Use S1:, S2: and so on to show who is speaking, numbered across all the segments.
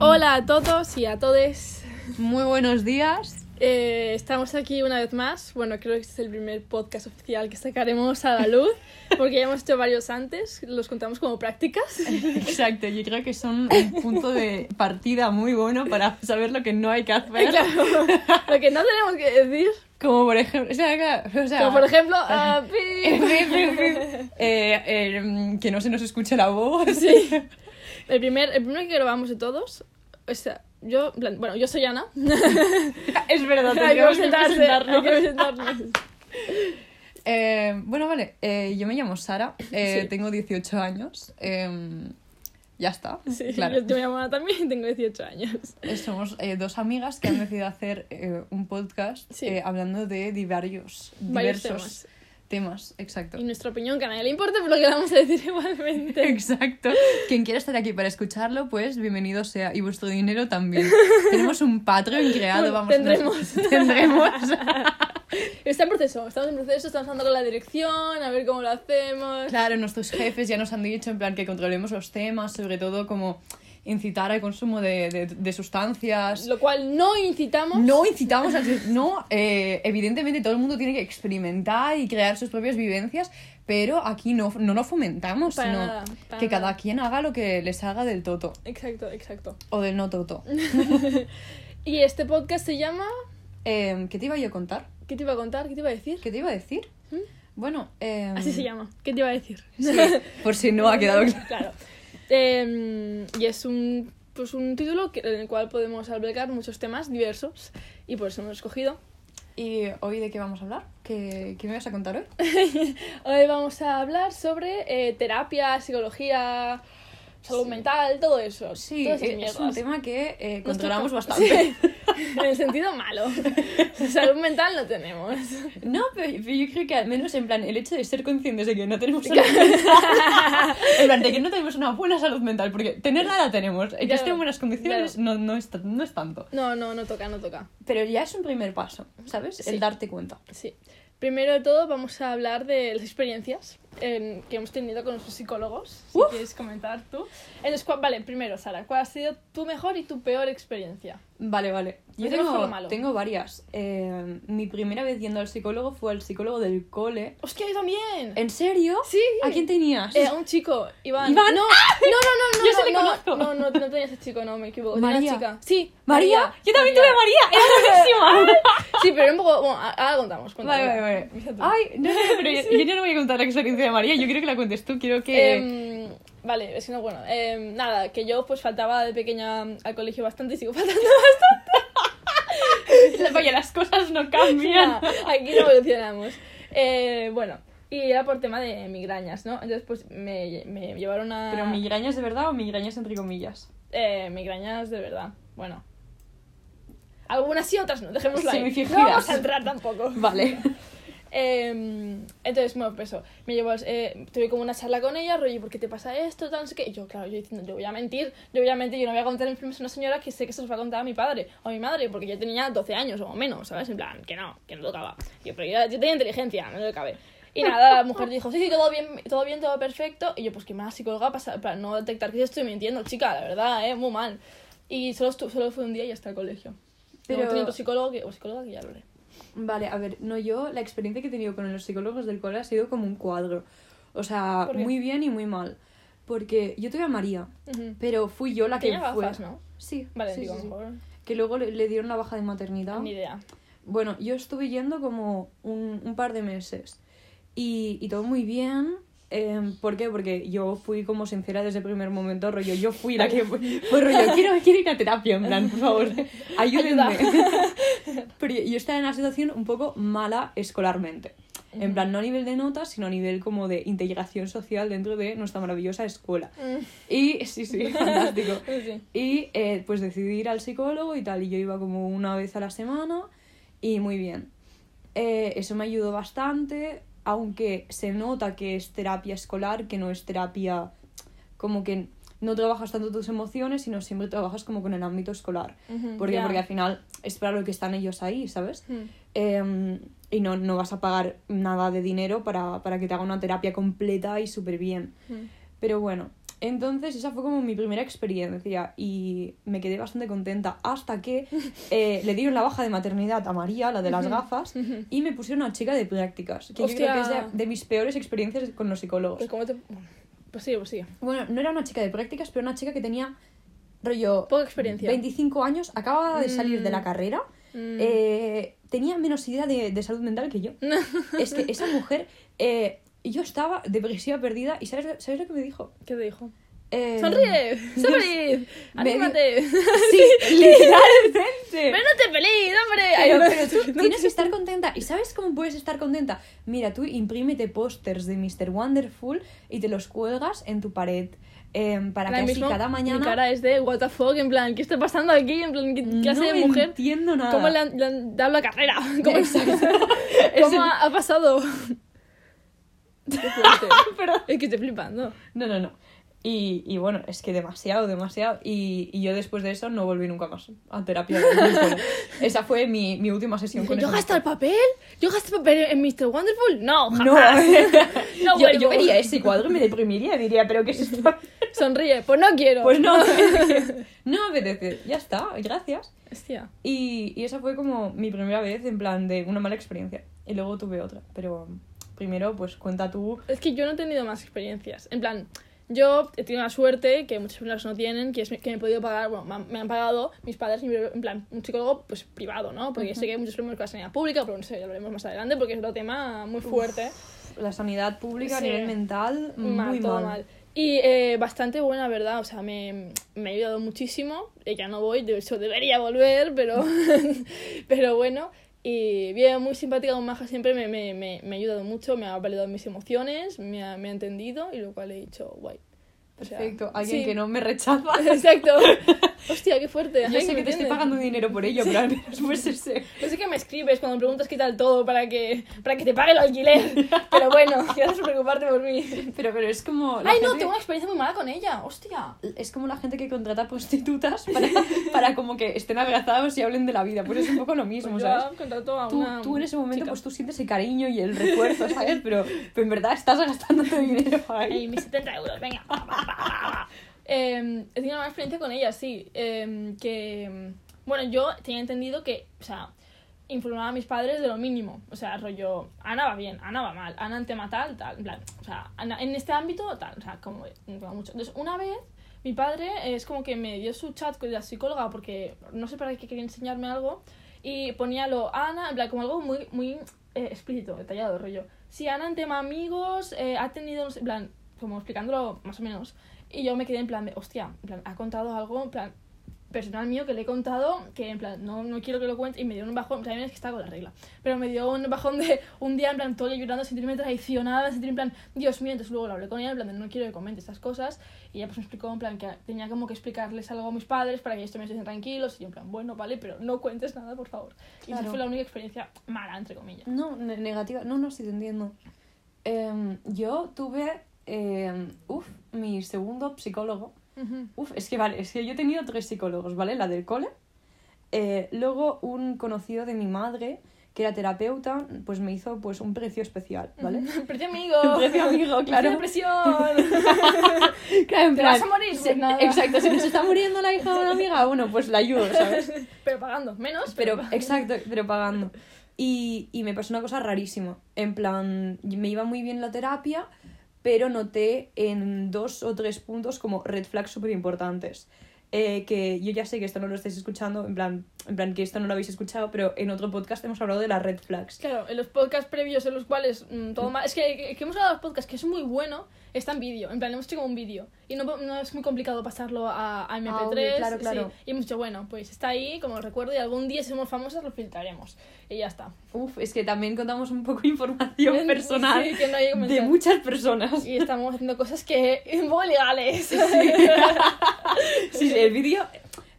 S1: Hola a todos y a todes.
S2: Muy buenos días.
S1: Eh, estamos aquí una vez más. Bueno, creo que este es el primer podcast oficial que sacaremos a la luz, porque ya hemos hecho varios antes, los contamos como prácticas.
S2: Exacto, yo creo que son un punto de partida muy bueno para saber lo que no hay que hacer.
S1: Claro, lo que no tenemos que decir,
S2: Como por ejemplo, o sea, claro, o sea,
S1: como por ejemplo, ah,
S2: eh, eh, que no se nos escuche la voz.
S1: Sí. El primer, el primero que grabamos de todos, o sea, yo, plan, bueno, yo soy Ana.
S2: es verdad,
S1: hay que
S2: presentarnos.
S1: que presentarnos.
S2: Eh, bueno, vale, eh, yo me llamo Sara, eh,
S1: Sí.
S2: tengo 18 años. eh, ya está,
S1: Sí,
S2: claro.
S1: yo me llamo Ana también, tengo 18 años.
S2: Eh, Somos eh, dos amigas que han decidido hacer eh, un podcast
S1: Sí.
S2: hablando de diversos, diversos
S1: temas.
S2: Exacto.
S1: Y nuestra opinión, que a nadie le importa, pero lo que vamos a decir igualmente.
S2: Exacto. Quien quiera estar aquí para escucharlo, pues bienvenido sea. Y vuestro dinero también. Tenemos un Patreon creado, vamos.
S1: Tendremos.
S2: Tendremos.
S1: Está en proceso, estamos en proceso, estamos dando con la dirección, a ver cómo lo hacemos.
S2: Claro, nuestros jefes ya nos han dicho en plan que controlemos los temas, sobre todo como incitar al consumo de, de- de sustancias.
S1: Lo cual no incitamos.
S2: No incitamos. No, eh, evidentemente todo el mundo tiene que experimentar y crear sus propias vivencias, pero aquí no, no lo fomentamos,
S1: Para
S2: sino
S1: nada,
S2: que
S1: nada.
S2: cada quien haga lo que les haga del toto.
S1: Exacto, exacto.
S2: O del no toto.
S1: Y este podcast se llama.
S2: Eh, ¿Qué te iba yo a contar?
S1: ¿Qué te iba a contar? ¿Qué te iba a decir?
S2: ¿Qué te iba a decir? Bueno, eh,
S1: Así se llama. ¿Qué te iba a decir?
S2: sí, por si no ha quedado claro.
S1: Eh, y es un, pues un título que- en el cual podemos albergar muchos temas diversos y por eso hemos escogido.
S2: ¿Y hoy de qué vamos a hablar? ¿Qué, qué me vas a contar hoy?
S1: Hoy vamos a hablar sobre eh, terapia, psicología, salud mental, todo eso.
S2: Sí,
S1: todas esas
S2: es un tema que eh, controlamos
S1: toca-
S2: bastante.
S1: Sí, en el sentido malo. salud mental no tenemos.
S2: No, pero, pero yo creo que al menos en plan el hecho de ser conscientes de que no tenemos salud mental, en plan de que no tenemos una buena salud mental, porque tenerla la tenemos, y que
S1: Claro,
S2: esté en buenas condiciones
S1: claro.
S2: no, no, es, no es tanto.
S1: No, no, no toca, no toca.
S2: Pero ya es un primer paso, ¿sabes?
S1: Sí.
S2: El darte cuenta.
S1: Sí. Primero de todo vamos a hablar de las experiencias en- que hemos tenido con nuestros psicólogos. Si
S2: Uf.
S1: quieres comentar tú. Entonces, ¿cuál- vale, primero, Sara, ¿cuál ha sido tu mejor y tu peor experiencia?
S2: Vale, vale. Yo
S1: Empecemos por lo
S2: tengo,
S1: malo.
S2: tengo varias. Eh, mi primera vez yendo al psicólogo fue al psicólogo del cole.
S1: ¡Hostia, yo también!
S2: ¿En serio?
S1: Sí.
S2: ¿A quién tenías?
S1: Eh, un chico, Iván.
S2: ¿Iván?
S1: No, no, no, no,
S2: Yo
S1: no,
S2: se le
S1: no,
S2: conozco.
S1: no, no, no tenía ese chico, no, me equivoco. Tenía
S2: María.
S1: una chica. Sí,
S2: ¿María? Yo también
S1: María.
S2: tuve María. Era buenísima.
S1: Sí, pero un poco. Bueno, ahora contamos. cuéntame.
S2: Vale, vale, vale. Ay, no, no, pero yo, yo no voy a contar la experiencia de María. Yo quiero que la cuentes tú. Quiero que...
S1: Em, vale, es que no, bueno. em, nada, que yo pues faltaba de pequeña al colegio bastante y sigo faltando
S2: Vaya, las cosas no cambian.
S1: Nah, aquí no evolucionamos. Eh, bueno, y era por tema de migrañas, ¿no? Entonces, pues me, me llevaron a.
S2: ¿Pero migrañas de verdad o migrañas entre comillas?
S1: Eh, migrañas de verdad. Bueno. Algunas sí, otras no, dejémoslo ahí. No vamos a entrar tampoco.
S2: Vale.
S1: Eh, entonces, pues eso, me llevó, eh, tuve como una charla con ella, rollo, ¿por qué te pasa esto? Tal, no sé qué. Y yo, claro, yo diciendo, yo voy a mentir, yo voy a mentir, yo no voy a contar enfermos a una señora que sé que se los va a contar a mi padre o a mi madre, porque yo tenía 12 años o menos, ¿sabes? En plan, que no, que no tocaba. Yo, pero yo, yo tenía inteligencia, no le cabe. Y nada, la mujer dijo, sí, sí, todo bien, todo bien, todo perfecto. Y yo, pues, ¿qué más psicóloga para, para no detectar que estoy mintiendo, chica? La verdad, ¿eh? Muy mal. Y solo, solo fue un día y hasta el colegio. Pero...
S2: Pero-
S1: tenía otro psicólogo que, o psicóloga que ya lo haré.
S2: Vale, a ver, no, yo la experiencia que he tenido con los psicólogos del cole ha sido como un cuadro. O sea, muy bien y muy mal. Porque yo tuve a María, pero fui yo la que
S1: Tenía
S2: fue.
S1: ¿no?
S2: Sí,
S1: Vale,
S2: sí,
S1: digo,
S2: sí, sí.
S1: mejor.
S2: Que luego le, le dieron la baja de maternidad.
S1: Ni idea.
S2: Bueno, yo estuve yendo como un, un par de meses y, y todo muy bien. Eh, ¿Por qué? Porque yo fui como sincera desde el primer momento, rollo, yo fui la que fue, fue rollo, quiero, quiero ir a terapia, en plan, por favor, ayúdenme. Pero yo, estaba en una situación un poco mala escolarmente. En plan, no a nivel de notas, sino a nivel como de integración social dentro de nuestra maravillosa escuela. Y sí, sí, fantástico. Y eh, pues decidí ir al psicólogo y tal, y yo iba como una vez a la semana y muy bien. Eh, eso me ayudó bastante, aunque se nota que es terapia escolar, que no es terapia como que no trabajas tanto tus emociones, sino siempre trabajas como con el ámbito escolar.
S1: Ujú,
S2: ¿Por qué?
S1: ya.
S2: Porque al final es para lo que están ellos ahí, ¿sabes?
S1: Hmm.
S2: Eh, y no, no vas a pagar nada de dinero para, para que te haga una terapia completa y súper bien.
S1: Hmm.
S2: Pero bueno, Entonces esa fue como mi primera experiencia y me quedé bastante contenta hasta que eh, le dieron la baja de maternidad a María, la de las gafas, y me pusieron a chica de prácticas, que yo creo que es de, de mis peores experiencias con los psicólogos.
S1: Pues, ¿cómo te... pues sí, pues sí.
S2: Bueno, no era una chica de prácticas, pero una chica que tenía rollo
S1: Poca experiencia.
S2: 25 años, acababa de salir de la
S1: Mm.
S2: carrera,
S1: Mm.
S2: eh, tenía menos idea de, de salud mental que yo. es que esa mujer, eh, yo estaba depresiva perdida y ¿sabes, ¿sabes lo que me dijo?
S1: ¿Qué te dijo?
S2: Eh,
S1: ¡Sonríe!
S2: Di-
S1: ¡Anímate!
S2: Sí, literalmente.
S1: ¡Pero no te feliz, hombre!
S2: Pero,
S1: no.
S2: pero tú tienes que estar contenta. ¿Y sabes cómo puedes estar contenta? Mira, tú imprímete pósters de Mr. Wonderful y te los cuelgas en tu pared. em, para que así cada mañana...
S1: Mi cara es de what the fuck, en plan, ¿qué está pasando aquí? En plan, ¿qué, hace
S2: no
S1: de mujer?
S2: entiendo nada.
S1: ¿Cómo le han, le han dado la carrera? ¿Cómo. ¿Cómo ha, ha pasado? Qué fuerte.
S2: Pero-
S1: Es que estoy flipando.
S2: No, no, no. Y, y bueno, es que demasiado, demasiado. Y, y yo después de eso no volví nunca más a terapia. Esa fue mi, mi última sesión con
S1: ¿Yo
S2: esa
S1: gasto el papel? ¿Yo gasto el papel en Mr. Wonderful? No,
S2: No,
S1: jamás. No
S2: yo,
S1: vuelvo.
S2: yo vería ese cuadro y me deprimiría diría, ¿pero qué es esto?
S1: Sonríe. Pues no quiero.
S2: Pues no, no apetece. Ya está, gracias.
S1: Hostia.
S2: Y, y esa fue como mi primera vez en plan de una mala experiencia. Y luego tuve otra. Pero primero, pues cuenta tú.
S1: Es que yo no he tenido más experiencias. En plan, yo he tenido la suerte, que muchas personas no tienen, que es que me he podido pagar, bueno, me han, me han pagado mis padres, en plan, un psicólogo pues privado, ¿no? Porque sé que hay muchos problemas con la sanidad pública, pero no sé, ya lo veremos más adelante porque es otro tema muy fuerte.
S2: La sanidad pública
S1: Sí.
S2: a nivel mental,
S1: mal,
S2: muy
S1: todo
S2: mal.
S1: mal. Y eh, bastante buena, ¿verdad? O sea, me, me ha ayudado muchísimo. Eh, ya no voy, de hecho debería volver, pero, pero bueno. Y bien, muy simpática, muy maja, siempre me, me, me, me ha ayudado mucho, me ha validado mis emociones, me ha, me ha entendido y lo cual he dicho, guay. O sea,
S2: Perfecto, alguien
S1: sí.
S2: que no me rechaza.
S1: Exacto. Hostia, qué fuerte.
S2: Yo
S1: alguien
S2: sé que te estoy pagando dinero por ello, pero al menos pues ese.
S1: Yo sé que me escribes cuando me preguntas qué tal todo para que, para que te pague el alquiler. Pero bueno, gracias por preocuparte por mí.
S2: Pero, pero es como.
S1: Ay, no,
S2: gente-
S1: tengo una experiencia muy mala con ella. Hostia.
S2: Es como la gente que contrata prostitutas para, para como que estén abrazados y hablen de la vida. Pues es un poco lo mismo,
S1: Pues
S2: ¿sabes?
S1: a
S2: Tú,
S1: una
S2: tú en ese momento
S1: chica.
S2: pues tú sientes el cariño y el refuerzo, ¿sabes? Pero, pero en verdad estás gastando tu dinero ahí.
S1: mis 70 euros, venga. Eh, he tenido una experiencia con ella, sí. eh, que, bueno, yo tenía entendido que, o sea, informaba a mis padres de lo mínimo. O sea, rollo, Ana va bien, Ana va mal, Ana en tema tal, tal. En plan, o sea, Ana, en este ámbito, tal. O sea, como, mucho. Entonces, una vez, mi padre es como que me dio su chat con la psicóloga porque no sé para qué quería enseñarme algo. Y ponía lo Ana, en plan, como algo muy, muy eh, explícito, detallado, rollo. Si Ana en tema amigos eh, ha tenido, en plan, como explicándolo más o menos. Y yo me quedé en plan de, hostia, en plan, ha contado algo, en plan, personal mío que le he contado, que en plan, no, no quiero que lo cuente, y me dio un bajón, también es que está con la regla, pero me dio un bajón de un día, en plan, todo llorando, sentirme traicionada, sentirme en plan, Dios mío, entonces luego lo hablé con ella, en plan, de, no quiero que comente estas cosas, y ella pues me explicó, en plan, que tenía como que explicarles algo a mis padres para que ellos también estuviesen tranquilos, y yo en plan, bueno, vale, pero no cuentes nada, por favor. Y esa
S2: Claro.
S1: fue la única experiencia mala, entre comillas.
S2: No, ne- negativa. No, no, sí te entiendo. Em, yo tuve, em, uf, mi segundo psicólogo.
S1: Ujú.
S2: Uf, es que vale, es que yo he tenido tres psicólogos, ¿vale? La del cole. eh, luego un conocido de mi madre, que era terapeuta, pues me hizo pues un precio especial, ¿vale?
S1: Precio amigo.
S2: Precio amigo, claro.
S1: Precio presión.
S2: Claro, en
S1: ¿Te
S2: plan,
S1: vas a morir?
S2: se-
S1: Pues nada.
S2: Exacto, si nos está muriendo la hija de una amiga, bueno, pues la ayudo, ¿sabes?
S1: pero pagando, menos,
S2: Pero,
S1: pero...
S2: exacto, pero pagando. Y, y me pasó una cosa rarísima. En plan, me iba muy bien la terapia, pero noté en dos o tres puntos como red flags súper importantes. Eh, que yo ya sé que esto no lo estáis escuchando, en plan, en plan que esto no lo habéis escuchado, pero en otro podcast hemos hablado de las red flags.
S1: Claro, en los podcasts previos en los cuales mm, todo mal... Es que, que hemos hablado de los podcasts que es muy bueno, está en vídeo. En plan, hemos hecho como un vídeo. Y no, no es muy complicado pasarlo a, a MP3.
S2: Audio, claro, claro.
S1: sí. Y hemos dicho, bueno, pues está ahí como recuerdo y algún día si somos famosas lo filtraremos. Y ya está.
S2: Uf, es que también contamos un poco de información
S1: Sí,
S2: personal
S1: que no
S2: de muchas personas.
S1: Y estamos haciendo cosas que un poco ilegales.
S2: Sí, sí, el vídeo,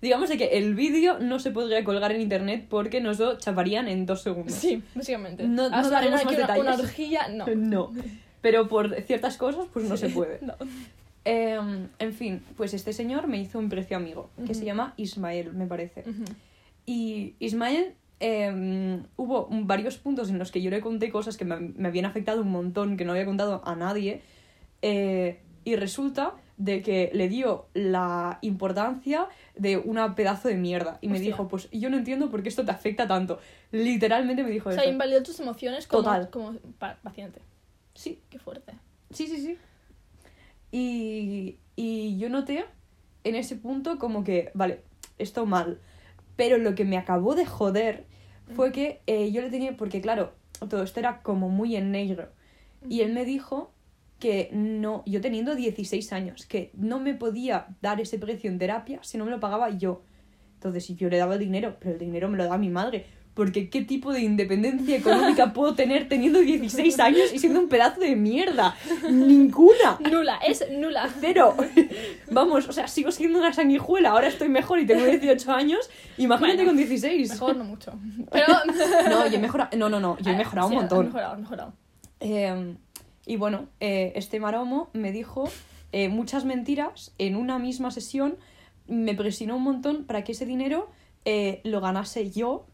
S2: digamos de que el vídeo no se podría colgar en internet porque nos lo chaparían en dos segundos.
S1: Sí, básicamente.
S2: No- no daremos más
S1: que una,
S2: detalles.
S1: una orgía, no.
S2: No. Pero por ciertas cosas, pues no se puede.
S1: No.
S2: Em, en fin, pues este señor me hizo un precio amigo, que se
S1: Ujú.
S2: llama Ismael, me parece.
S1: Ujú.
S2: Y Ismael, em, hubo varios puntos en los que yo le conté cosas que me, me habían afectado un montón, que no había contado a nadie. eh, y resulta, de que le dio la importancia de una pedazo de mierda. Y me dijo, pues yo no entiendo por qué esto te afecta tanto. Literalmente me dijo
S1: O sea,
S2: eso.
S1: invalidó tus emociones como,
S2: Total.
S1: como pa- paciente.
S2: Sí,
S1: Qué fuerte.
S2: sí, sí, sí. Y, y yo noté en ese punto como que, vale, esto mal. Pero lo que me acabó de joder fue que eh, yo le tenía, porque claro, todo esto era como muy en negro. Y él me dijo que no, yo teniendo 16 años, que no me podía dar ese precio en terapia si no me lo pagaba yo. Entonces, si yo le daba el dinero, pero el dinero me lo da mi madre. Porque ¿qué tipo de independencia económica puedo tener teniendo 16 años y siendo un pedazo de mierda? Ninguna.
S1: Nula, es nula.
S2: Cero. Vamos, o sea, sigo siendo una sanguijuela. Ahora estoy mejor y tengo 18 años. Imagínate
S1: Bueno,
S2: con 16.
S1: Mejor no mucho. Pero.
S2: No, yo he mejorado. No, no, no. Yo he mejorado
S1: Sí,
S2: un montón.
S1: mejorado, has mejorado.
S2: Eh, y bueno, eh, este maromo me dijo eh, muchas mentiras en una misma sesión. Me presionó un montón para que ese dinero eh, lo ganase yo,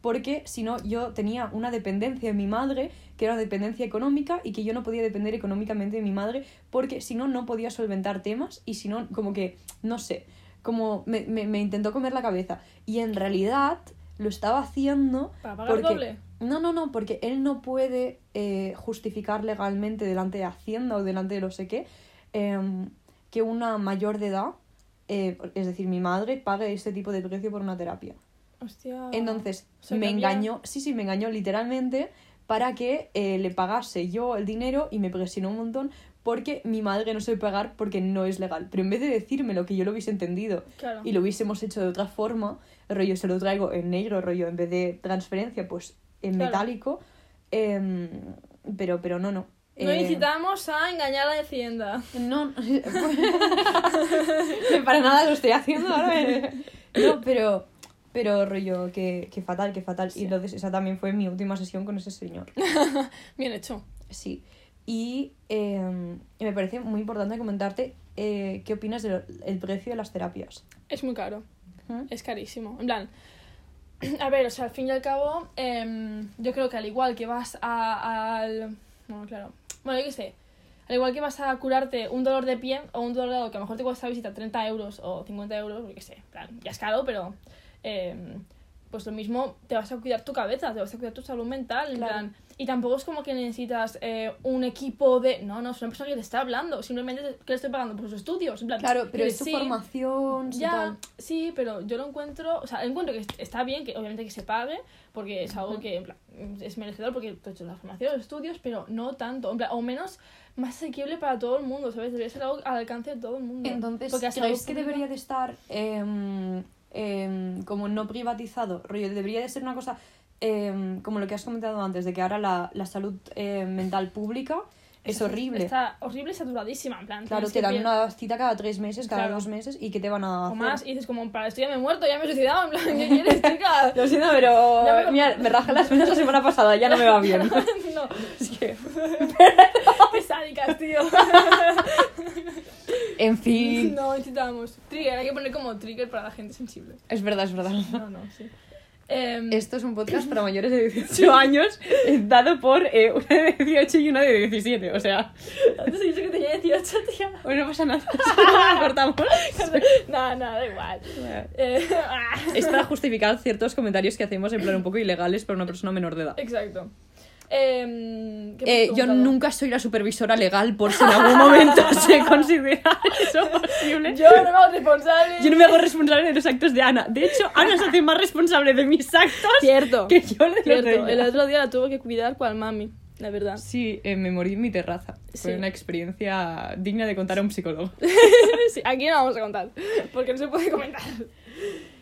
S2: porque si no, yo tenía una dependencia de mi madre, que era una dependencia económica, y que yo no podía depender económicamente de mi madre, porque si no, no podía solventar temas, y si no, como que, no sé, como me, me, me intentó comer la cabeza. Y en realidad lo estaba haciendo
S1: ¿Para pagar
S2: porque-
S1: doble?
S2: No, no, no, porque él no puede eh, justificar legalmente delante de Hacienda o delante de no sé qué em, que una mayor de edad, eh, es decir, mi madre, pague ese tipo de precio por una terapia.
S1: Hostia.
S2: Entonces, me engañó, sí, sí, me engañó literalmente para que eh, le pagase yo el dinero y me presionó un montón porque mi madre no se puede pagar porque no es legal. Pero en vez de decírmelo, que yo lo hubiese entendido
S1: Claro.
S2: y lo hubiésemos hecho de otra forma, rollo se lo traigo en negro, rollo en vez de transferencia, pues en
S1: Claro.
S2: metálico. em, pero, pero no, no.
S1: No
S2: Eh,
S1: incitamos a engañar a la Hacienda.
S2: no, para nada lo estoy haciendo ahora. eh. No, pero, pero rollo, que, que fatal, que fatal.
S1: Sí.
S2: Y entonces esa también fue mi última sesión con ese señor.
S1: Bien hecho.
S2: Sí. Y eh, me parece muy importante comentarte eh, qué opinas del el precio de las terapias.
S1: Es muy caro.
S2: ¿Mm?
S1: Es carísimo. En plan, a ver, o sea, al fin y al cabo, em, yo creo que al igual que vas a, al... Bueno, claro. Bueno, yo qué sé. Al igual que vas a curarte un dolor de pie o un dolor de dedo que a lo mejor te cuesta visita 30 euros o 50 euros, yo qué sé, plan, ya es caro, pero... em, pues lo mismo, te vas a cuidar tu cabeza, te vas a cuidar tu salud mental, en plan... Y tampoco es como que necesitas eh, un equipo de... No, no, es una persona que te está hablando. Simplemente te- que le estoy pagando por sus estudios. En plan,
S2: Claro, pero
S1: que
S2: es tu
S1: sí,
S2: formación,
S1: ya,
S2: tal.
S1: sí, pero yo lo encuentro, o sea, encuentro que est- está bien, que obviamente que se pague, porque es algo que en plan, es merecedor, porque tú has hecho la formación, los estudios, pero no tanto, en plan, o menos más asequible para todo el mundo, ¿sabes? Debería ser algo al alcance de todo el mundo.
S2: Entonces,
S1: Porque así
S2: ¿creéis
S1: algo
S2: que debería de estar em, como no privatizado? Rollo, debería de ser una cosa em, como lo que has comentado antes, de que ahora la, la salud eh, mental pública es
S1: Está-
S2: horrible.
S1: Está horrible y saturadísima, en plan.
S2: Claro, te dan una cita cada tres meses, cada
S1: Claro.
S2: dos meses, y que te van a
S1: O
S2: hacer?
S1: más, y dices como, para esto ya me he muerto, ya me he suicidado, en plan, ¿qué quieres, chica?
S2: Lo siento, pero...
S1: Lo-
S2: Mira, me rajé las venas la semana pasada, ya no me va bien.
S1: no,
S2: es que...
S1: qué sádicas, tío.
S2: En fin...
S1: No, necesitamos. Trigger, hay que poner como trigger para la gente sensible.
S2: Es verdad, es verdad.
S1: No, no, sí. Em,
S2: Esto es un podcast para mayores de 18 años, eh, dado por eh, una de 18 y una de 17, o sea...
S1: Antes dicho que tenía 18, tía.
S2: Bueno, no pasa nada, cortamos.
S1: Nada, nada, da igual. Eh, ah.
S2: Es para justificar ciertos comentarios que hacemos en plan un poco ilegales para una persona menor de edad.
S1: Exacto. Em, ¿qué me has
S2: Eh, yo nunca soy la supervisora legal por si en algún momento se considera eso posible.
S1: Yo no me hago responsable.
S2: Yo no me hago responsable de los actos de Ana. De hecho, Ana se hace más responsable de mis actos
S1: Cierto.
S2: que yo de los de
S1: Cierto. El otro día la tuve que cuidar cual mami, la verdad.
S2: Sí, eh, me morí en mi terraza. Fue
S1: Sí.
S2: una experiencia digna de contar a un psicólogo.
S1: sí, aquí no vamos a contar, porque no se puede comentar.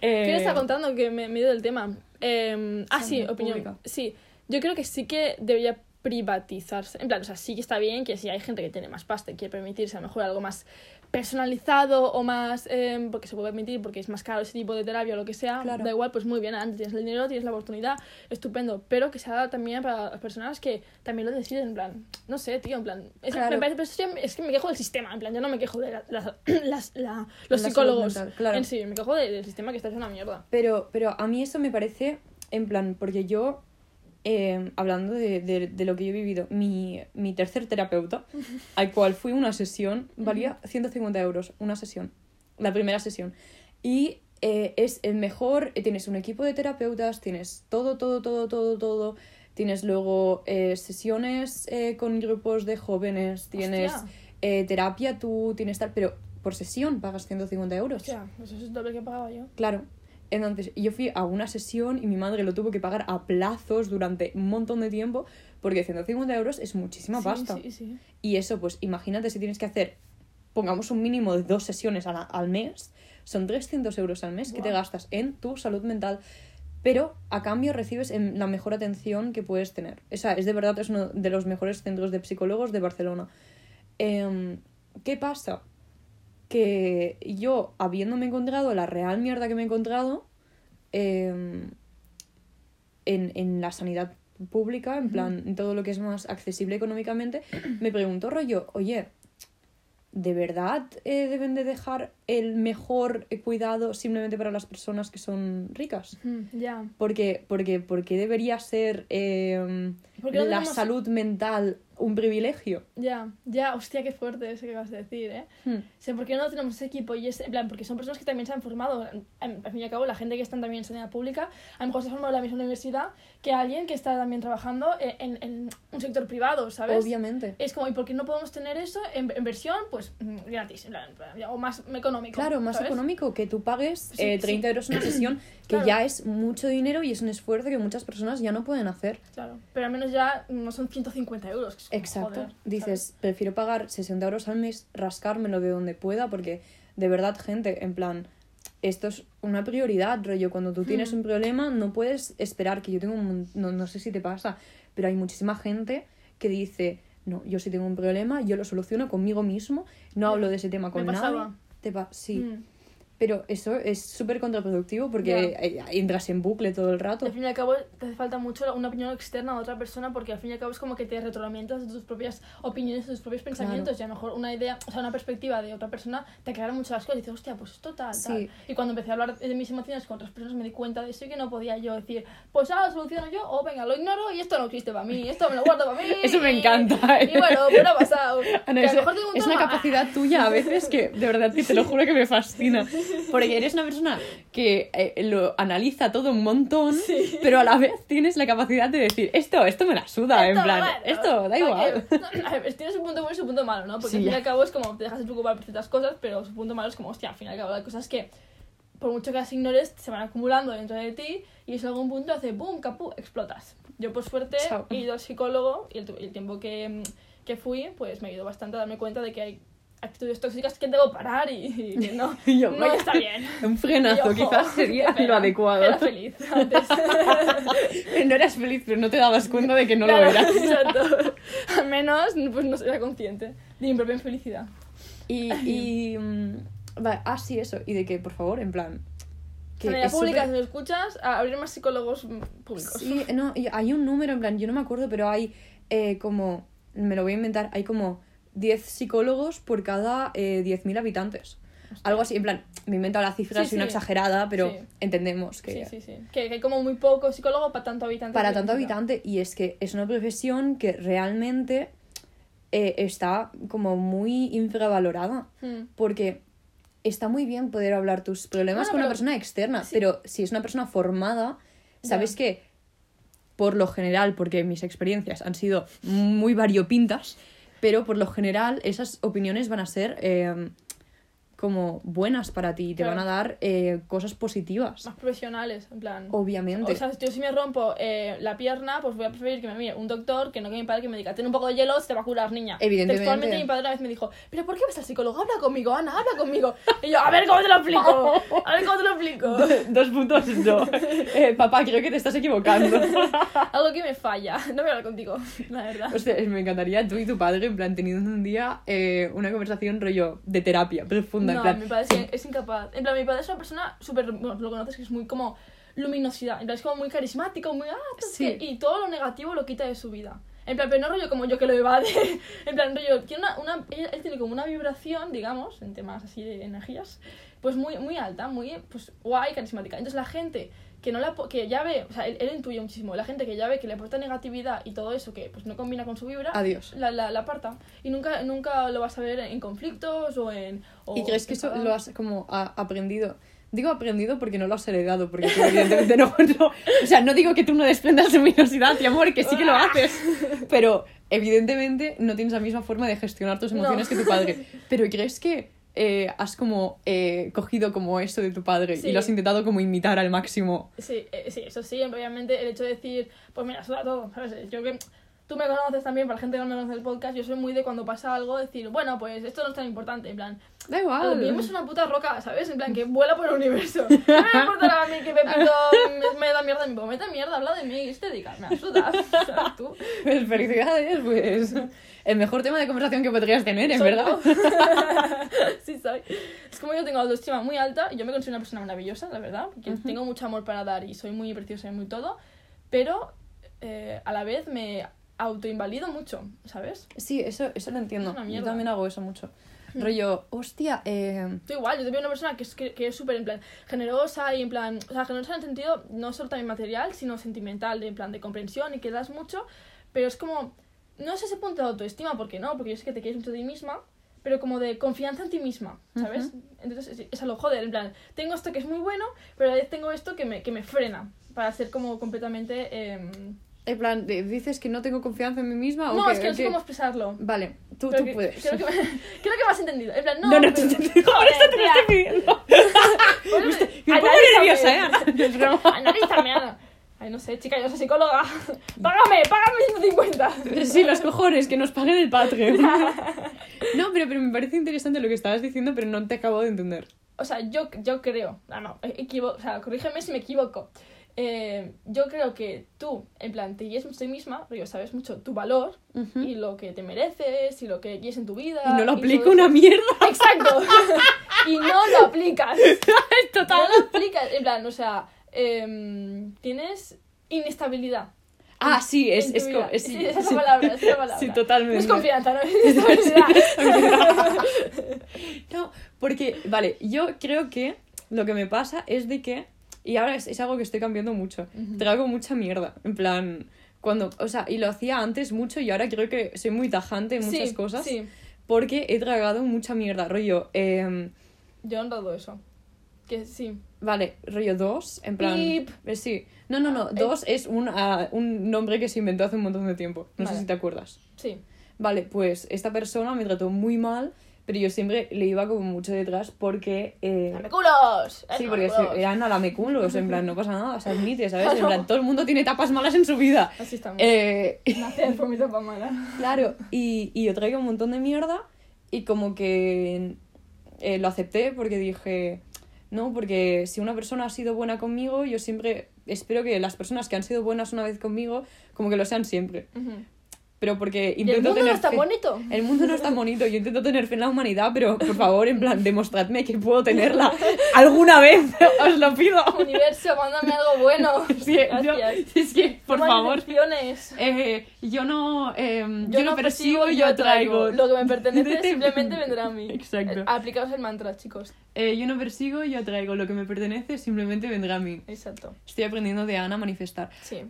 S2: Eh,
S1: ¿Qué le está contando? Que me, me he ido del tema. Em, ah, sí, opinión.
S2: pública.
S1: Sí, yo creo que sí que debería privatizarse. En plan, o sea, sí que está bien que si hay gente que tiene más pasta y quiere permitirse a lo mejor algo más personalizado o más... em, porque se puede permitir, porque es más caro ese tipo de terapia o lo que sea,
S2: Claro.
S1: da igual, pues muy bien, antes tienes el dinero, tienes la oportunidad, estupendo. Pero que se haga también para las personas que también lo deciden, en plan, no sé, tío, en plan... Es,
S2: Claro.
S1: me parece, pero eso ya- es que me quejo del sistema, en plan, yo no me quejo de la- las- la- los
S2: La
S1: psicólogos
S2: mental, claro.
S1: en sí, me quejo de- del sistema que está hecho una mierda.
S2: Pero, pero a mí eso me parece, en plan, porque yo eh, hablando de, de, de lo que yo he vivido, mi, mi tercer terapeuta, al cual fui una sesión, valía 150 euros, una sesión, la primera sesión. Y eh, es el mejor, eh, tienes un equipo de terapeutas, tienes todo, todo, todo, todo, todo. Tienes luego eh, sesiones eh, con grupos de jóvenes, tienes eh, terapia tú, tienes tal, pero por sesión pagas 150 euros.
S1: Hostia, eso es doble que pagaba yo.
S2: Claro. Entonces, yo fui a una sesión y mi madre lo tuvo que pagar a plazos durante un montón de tiempo porque 150 euros es muchísima
S1: Sí,
S2: pasta.
S1: Sí, sí.
S2: Y eso, pues imagínate si tienes que hacer, pongamos un mínimo de dos sesiones a la- al mes, son 300 euros al mes que te gastas en tu salud mental, pero a cambio recibes en la mejor atención que puedes tener. Esa es de verdad, es uno de los mejores centros de psicólogos de Barcelona. Em, ¿Qué pasa? Que yo, habiéndome encontrado la real mierda que me he encontrado em, en, en la sanidad pública, en plan, en todo lo que es más accesible económicamente, me pregunto, rollo, oye, ¿de verdad eh, deben de dejar el mejor eh, cuidado simplemente para las personas que son ricas?
S1: Ya.
S2: Porque, porque, porque debería ser em,
S1: ¿Por qué no
S2: la
S1: tenemos-
S2: salud mental un privilegio.
S1: Ya, ya, hostia, qué fuerte eso que acabas de decir, ¿eh?
S2: Hmm.
S1: O sea, ¿por qué no tenemos ese equipo? Y es, en plan, porque son personas que también se han formado, al fin y al cabo, la gente que está también en sanidad pública, a lo mejor se ha formado en la misma universidad que alguien que está también trabajando en, en- en un sector privado, ¿sabes?
S2: Obviamente.
S1: Es como, ¿y por qué no podemos tener eso en, en versión, pues, mm, gratis, en plan, o más económico?
S2: Claro, más
S1: ¿sabes?
S2: económico, que tú pagues
S1: Sí,
S2: eh,
S1: sí.
S2: 30 euros una sesión, que
S1: Claro.
S2: ya es mucho dinero y es un esfuerzo que muchas personas ya no pueden hacer.
S1: Claro, pero al menos ya no son 150 euros. que es
S2: Exacto.
S1: joder,
S2: Dices,
S1: ¿sabes?
S2: prefiero pagar 60 euros al mes, rascármelo de donde pueda, porque de verdad, gente, en plan, esto es una prioridad, rollo. Cuando tú tienes
S1: Hmm.
S2: un problema, no puedes esperar que yo tengo un. No, no sé si te pasa, pero hay muchísima gente que dice, no, yo si tengo un problema, yo lo soluciono conmigo mismo, no hablo de ese tema con
S1: Me
S2: nadie.
S1: pasaba.
S2: Te pa- sí.
S1: Mm.
S2: Pero eso es súper contraproductivo porque eh, entras en bucle todo el rato.
S1: Al fin y al cabo te hace falta mucho una opinión externa de otra persona porque al fin y al cabo es como que te retroalimentas de tus propias opiniones, de tus propios pensamientos y a lo mejor una idea, o sea, una perspectiva de otra persona te aclara mucho las cosas y dices, hostia, pues esto tal, tal. Y cuando empecé a hablar de mis emociones con otras personas me di cuenta de eso y que no podía yo decir, pues ah, lo soluciono yo o venga, lo ignoro y esto no existe para mí, esto me lo guardo para mí.
S2: Eso me
S1: y-
S2: encanta.
S1: Y bueno, pues no ha pasado. Que a lo mejor tengo un
S2: es una capacidad tuya a veces que de verdad que te lo juro que me fascina. Porque eres una persona que eh, lo analiza todo un montón, pero a la vez tienes la capacidad de decir, esto, esto me la suda, en plan,
S1: bueno,
S2: esto da igual.
S1: porque- no, a ver, tiene su punto bueno y su punto malo, ¿no? Porque
S2: Sí,
S1: al fin y al cabo es como te dejas de preocupar por ciertas cosas, pero su punto malo es como, hostia, al fin y al cabo hay cosas que por mucho que las ignores se van acumulando dentro de ti y eso en algún punto hace boom, capú, explotas. Yo por suerte
S2: Chao.
S1: he ido al psicólogo y el, el tiempo que, que fui pues me ayudó bastante a darme cuenta de que hay actitudes tóxicas que debo parar y, y no,
S2: Y yo,
S1: no
S2: vaya,
S1: está bien.
S2: Un frenazo
S1: Y, ojo,
S2: quizás sería
S1: pena.
S2: lo adecuado.
S1: Era feliz antes.
S2: No eras feliz, pero no te dabas cuenta de que no
S1: Claro,
S2: lo eras.
S1: Exacto. Al menos pues no era consciente de mi propia infelicidad.
S2: Y, y mm, va, ah, sí, eso. Y de que, por favor, en plan... Que es
S1: pública,
S2: súper-
S1: si lo escuchas, a abrir más psicólogos públicos.
S2: Sí, no, y hay un número, en plan, yo no me acuerdo, pero hay eh, como, me lo voy a inventar, hay como 10 psicólogos por cada eh, 10.000 habitantes. Algo así, en plan, me invento la cifra,
S1: Sí,
S2: soy una
S1: sí.
S2: exagerada, pero
S1: Sí.
S2: entendemos que
S1: Sí, sí, sí. Que, que hay como muy poco psicólogo para tanto habitante.
S2: para tanto habitante, y es que es una profesión que realmente eh, está como muy infravalorada,
S1: Mm.
S2: porque está muy bien poder hablar tus problemas
S1: Bueno,
S2: con una persona externa, pero si es una persona formada, sabes que por lo general, porque mis experiencias han sido muy variopintas, pero por lo general esas opiniones van a ser eh, como buenas para ti, te
S1: Claro.
S2: van a dar eh, cosas positivas,
S1: Más profesionales, en plan.
S2: obviamente.
S1: O sea, yo si me rompo eh, la pierna, pues voy a preferir que me mire un doctor que no que mi padre que me diga, ten un poco de hielo, se te va a curar, niña.
S2: Evidentemente.
S1: Textualmente mi padre una vez me dijo, pero ¿por qué vas al psicólogo? Habla conmigo, Ana, habla conmigo. Y yo, a ver cómo te lo explico. A ver cómo te lo explico.
S2: Dos puntos no. Eh, papá, creo que te estás equivocando.
S1: Algo que me falla. No voy a hablar contigo, la verdad.
S2: Hostia, me encantaría tú y tu padre, en plan, teniendo un día eh, una conversación rollo de terapia profunda. En
S1: No,
S2: plan,
S1: mi padre es, que es incapaz. En plan, mi padre es una persona súper. Bueno, lo conoces que es muy como luminosidad. En plan, es como muy carismático, muy. Ah,
S2: Sí.
S1: que- Y todo lo negativo lo quita de su vida. En plan, pero no rollo como yo que lo evade. En plan, rollo, tiene una, una, él tiene como una vibración, digamos, en temas así de energías, pues muy, muy alta, muy pues, guay, carismática. Entonces la gente que no la que ya ve, o sea, él, él intuye muchísimo, la gente que ya ve que le aporta negatividad y todo eso que pues no combina con su vibra,
S2: Adiós.
S1: la, la, la aparta. Y nunca, nunca lo vas a ver en conflictos o en... o
S2: ¿Y crees que eso lo has como aprendido? Digo aprendido porque no lo has heredado, porque tú evidentemente no, no- O sea, no digo que tú no desprendas luminosidad y amor, que sí que lo haces. Pero evidentemente no tienes la misma forma de gestionar tus emociones
S1: No.
S2: que tu padre. Pero ¿crees que eh, has como eh, cogido como eso de tu padre
S1: Sí.
S2: y lo has intentado como imitar al máximo?
S1: Sí, eh, sí, eso sí, obviamente el hecho de decir, pues mira, suda todo, ¿sabes? Yo que tú me conoces también, para la gente que no me conoce el podcast, yo soy muy de cuando pasa algo decir, bueno, pues esto no es tan importante, en plan,
S2: Da
S1: ah,
S2: igual.
S1: vivimos una puta roca, ¿sabes? En plan, que vuela por el universo. ¿Qué me importa a mí que Pepito me, me da mierda en mi boca? Mete mierda, habla de mí, digas, me sudas, ¿sabes tú?
S2: Pues felicidades, pues. El mejor tema de conversación que podrías tener, en verdad.
S1: sí, soy. Es como yo tengo autoestima muy alta y yo me considero una persona maravillosa, la verdad, porque
S2: Ujú.
S1: tengo mucho amor para dar y soy muy preciosa y muy todo, pero eh, a la vez me autoinvalido mucho, ¿sabes?
S2: Sí, eso, eso lo entiendo.
S1: Es
S2: Yo también hago eso mucho. Rollo, hostia, eh,
S1: Estoy igual, yo te veo una persona que es que, que es súper en plan generosa y en plan, o sea, generosa en el sentido no solo también material, sino sentimental, de, en plan de comprensión y que das mucho, pero es como, no es ese punto de autoestima, porque no, porque yo sé que te quieres mucho de ti misma, pero como de confianza en ti misma, ¿sabes? Entonces es, es a lo joder, en plan, tengo esto que es muy bueno, pero a la vez tengo esto que me, que me frena para ser como completamente... em,
S2: en plan, ¿dices que no tengo confianza en mí misma? o
S1: No,
S2: que-
S1: es que no sé cómo expresarlo.
S2: Vale, tú, tú
S1: que-
S2: puedes.
S1: Creo que, me, creo que me has entendido. En plan, no,
S2: No, no te he entendido. Eso te lo estoy pidiendo. Me pongo nerviosa, ¿eh.
S1: Analízame, Ana. Ay, no sé, chica, yo soy psicóloga. Págame, págame 150.
S2: Sí, los cojones, que nos paguen el Patreon. No, pero, pero me parece interesante lo que estabas diciendo, pero no te acabo de entender.
S1: O sea, yo, yo creo, no, no, equivo o sea, corrígeme si me equivoco. Eh, yo creo que tú, en plan, te guíes mucho a ti misma, porque sabes mucho tu valor
S2: Ujú.
S1: y lo que te mereces y lo que quieres en tu vida.
S2: Y no lo aplico una mierda.
S1: Exacto. y no lo aplicas.
S2: Total.
S1: No lo aplicas. En plan, o sea, em, tienes inestabilidad.
S2: Ah, sí, es, es, es-
S1: esa es la palabra, esa es la palabra.
S2: Sí, totalmente.
S1: No es confianza, no es inestabilidad.
S2: No, porque, vale, yo creo que lo que me pasa es de que, y ahora es, es algo que estoy cambiando mucho, trago mucha mierda, en plan, cuando, o sea, y lo hacía antes mucho y ahora creo que soy muy tajante en muchas cosas,
S1: Sí,
S2: porque he tragado mucha mierda, rollo, em,
S1: yo he honrado eso. Que sí.
S2: Vale, rollo 2, en plan,
S1: Pip.
S2: eh, sí, no, no, no,
S1: Ah, eh.
S2: 2 es un, ah, un nombre que se inventó hace un montón de tiempo, no
S1: Vale.
S2: sé si te acuerdas.
S1: Sí.
S2: Vale, pues esta persona me trató muy mal, pero yo siempre le iba como mucho detrás porque... eh,
S1: ¡Dame culos!
S2: Sí, porque
S1: culos.
S2: eran a la meculos, en plan, no pasa nada, se admite, ¿sabes? En plan, todo el mundo tiene etapas malas en su vida.
S1: Así estamos.
S2: Eh,
S1: Nacer por mi tapa mala.
S2: claro, y, y yo traigo un montón de mierda y como que eh, lo acepté porque dije, no, porque si una persona ha sido buena conmigo, yo siempre espero que las personas que han sido buenas una vez conmigo, como que lo sean siempre. Pero porque
S1: ¿Y el
S2: intento
S1: mundo
S2: tener
S1: no está
S2: fe-
S1: bonito?
S2: El mundo no es tan bonito, yo intento tener fe en la humanidad, pero por favor, en plan, demostradme que puedo tenerla alguna vez, os lo pido.
S1: Universo, mándame algo bueno.
S2: Es que, yo- es que, por favor, eh, yo no, eh, yo, no persigo,
S1: persigo,
S2: yo traigo.
S1: Lo que me pertenece simplemente vendrá a mí.
S2: Exacto.
S1: Aplicaos el mantra, chicos.
S2: Eh, yo no persigo, yo traigo. Lo que me pertenece simplemente vendrá a mí.
S1: Exacto.
S2: Estoy aprendiendo de Ana a manifestar.
S1: Sí.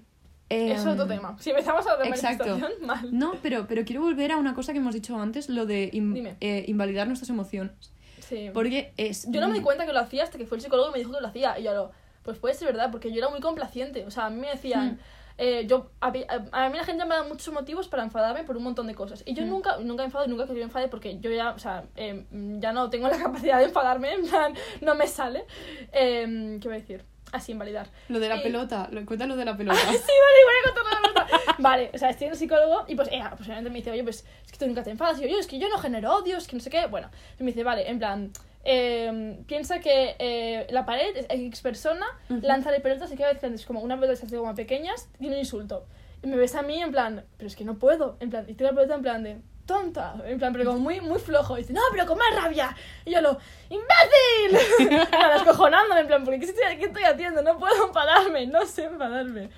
S2: Eh,
S1: Eso es otro tema. Si empezamos a hablar de mal.
S2: No, pero, pero quiero volver a una cosa que hemos dicho antes, lo de in- eh, invalidar nuestras emociones.
S1: Sí.
S2: Porque es...
S1: Yo no me di cuenta que lo hacía hasta que fue el psicólogo y me dijo que lo hacía. Y yo lo, pues puede ser verdad, porque yo era muy complaciente. O sea, a mí me decían,
S2: Hmm.
S1: eh, yo, a, mí- a- a mí la gente me da muchos motivos para enfadarme por un montón de cosas. Y yo
S2: Hmm.
S1: nunca, nunca enfado y nunca que yo me enfade porque yo ya, o sea, eh, ya no tengo la capacidad de enfadarme, en plan, no me sale. Eh, ¿Qué voy a decir? Así, invalidar.
S2: Lo de la
S1: Eh,
S2: pelota, lo, cuéntalo de la pelota.
S1: Sí, vale, voy a contar la verdad. Vale, o sea, estoy en el psicólogo y pues ella, pues obviamente me dice, oye, pues es que tú nunca te enfadas. Y yo, "Yo, es que yo no genero odio, es que no sé qué. Bueno, y me dice, vale, en plan, eh, piensa que eh, la pared es X persona,
S2: Ujú.
S1: lánzale pelotas y cada vez que lances como una pelota de esas como pequeñas, tiene un insulto. Y me ves a mí en plan, pero es que no puedo. En plan, y tiro la pelota en plan de, tonta. En plan, pero como muy, muy flojo. Y dice, no, pero con más rabia. Y yo lo, ¡imbécil! Descojonándome, en plan, porque ¿qué estoy, ¿qué estoy haciendo? No puedo enfadarme, no sé enfadarme.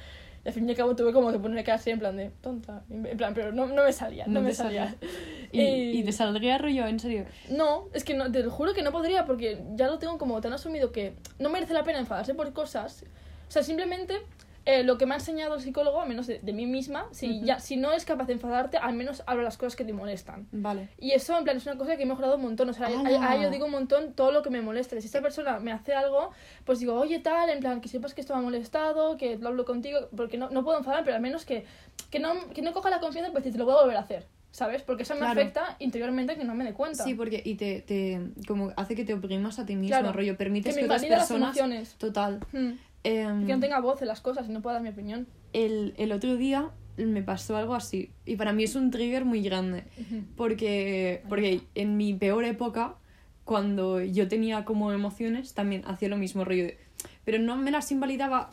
S1: Y al fin y al cabo tuve como que poner cara así en plan de tonta. En plan, pero no, no me salía, no,
S2: No
S1: me
S2: te
S1: salía.
S2: Y,
S1: Eh,
S2: y te saldría rollo, en serio.
S1: No, es que no, te lo juro que no podría porque ya lo tengo como tan asumido que no merece la pena enfadarse por cosas. O sea, simplemente eh, lo que me ha enseñado el psicólogo, al menos de, de mí misma, si, ya, si no es capaz de enfadarte, al menos habla las cosas que te molestan.
S2: Vale.
S1: Y eso, en plan, es una cosa que he mejorado un montón. O sea, a-
S2: ¡Hala!
S1: a, a yo digo un montón todo lo que me molesta. Si esta persona me hace algo, pues digo, oye, tal, en plan, que sepas que esto me ha molestado, que lo hablo contigo, porque no, no puedo enfadar, pero al menos que, que, no, que no coja la confianza, pues decir, te lo voy a volver a hacer. ¿Sabes? Porque eso me
S2: Claro.
S1: afecta interiormente que no me dé cuenta.
S2: Sí, porque y te, te como hace que te oprimas a ti mismo,
S1: Claro,
S2: rollo, permites
S1: que
S2: otras personas total.
S1: Hmm.
S2: Em,
S1: Que no tenga voz en las cosas y no pueda dar mi opinión.
S2: el, el otro día me pasó algo así y para mí es un trigger muy grande porque porque en mi peor época cuando yo tenía como emociones también hacía lo mismo rollo de- pero no me las invalidaba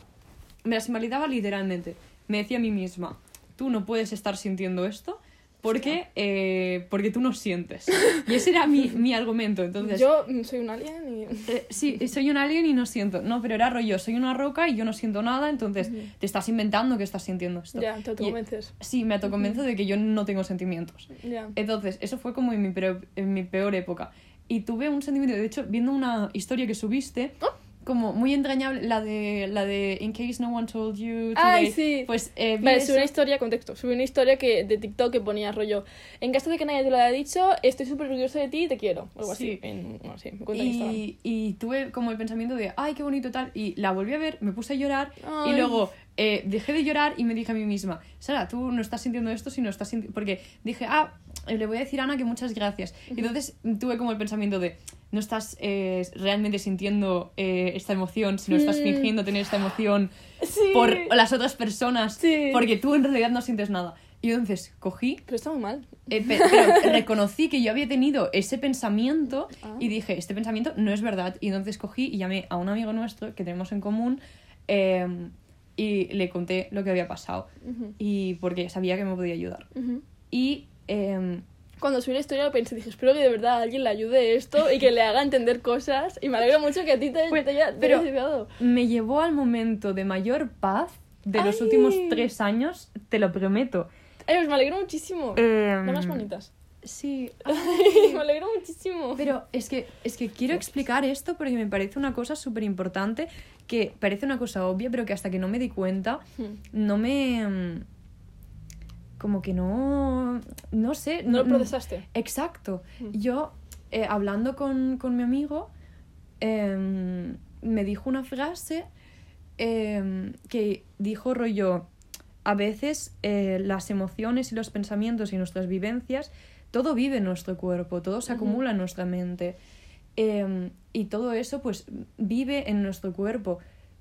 S2: me las invalidaba literalmente. Me decía a mí misma tú no puedes estar sintiendo esto porque eh, porque tú no sientes y ese era mi, mi argumento entonces
S1: Yo soy un alien y...
S2: eh, sí, soy un alien y no siento. No, pero era rollo, soy una roca y yo no siento nada, entonces te estás inventando que estás sintiendo esto.
S1: Ya, te
S2: Y-
S1: convences.
S2: Sí, me autoconvenzo de que yo no tengo sentimientos.
S1: Ya.
S2: Entonces, eso fue como en mi, peor, en mi peor época. Y tuve un sentimiento, de hecho, viendo una historia que subiste,
S1: Oh.
S2: Como muy entrañable, la de, la de In Case No One Told You Today.
S1: Ay, sí.
S2: Pues eh,
S1: Vale, subí una historia, contexto, subí una historia que, de TikTok que ponía rollo En caso de que nadie te lo haya dicho, estoy súper orgulloso de ti y te quiero. O algo
S2: Sí.
S1: así. En, bueno, sí, me
S2: y, y tuve como el pensamiento de, ay, qué bonito tal. Y la volví a ver, me puse a llorar y luego eh, dejé de llorar y me dije a mí misma, Sara, tú no estás sintiendo esto, sino estás sintiendo... Porque dije, ah, le voy a decir a Ana que muchas gracias. Y entonces tuve como el pensamiento de, no estás eh, realmente sintiendo eh, esta emoción, sino estás
S1: Mm.
S2: fingiendo tener esta emoción
S1: Sí.
S2: por las otras personas,
S1: Sí.
S2: porque tú en realidad no sientes nada. Y entonces cogí
S1: Pero está muy mal.
S2: eh, pe- pero reconocí que yo había tenido ese pensamiento
S1: Ah.
S2: y dije, este pensamiento no es verdad. Y entonces cogí y llamé a un amigo nuestro que tenemos en común eh, y le conté lo que había pasado.
S1: Ujú,
S2: Y porque sabía que me podía ayudar.
S1: ujú.
S2: Y eh,
S1: Cuando subí la historia pensé, dije, espero que de verdad alguien le ayude esto y que le haga entender cosas. Y me alegro mucho que a ti te,
S2: Pues,
S1: te haya,
S2: pero- me llevó al momento de mayor paz de los
S1: Ay.
S2: últimos tres años, te lo prometo.
S1: Ay, pues me alegro muchísimo.
S2: Eh,
S1: Las más bonitas.
S2: Sí.
S1: me alegro muchísimo.
S2: Pero es que, es que quiero explicar esto porque me parece una cosa súper importante, que parece una cosa obvia, pero que hasta que no me di cuenta,
S1: Hmm.
S2: no me... mm, Como que no... No sé.
S1: No lo procesaste.
S2: Exacto.
S1: Mm.
S2: Yo, eh, hablando con, con mi amigo, em, me dijo una frase em, que dijo rollo, a veces eh, las emociones y los pensamientos y nuestras vivencias, todo vive en nuestro cuerpo, todo se acumula en nuestra mente. Em, y todo eso pues vive en nuestro cuerpo,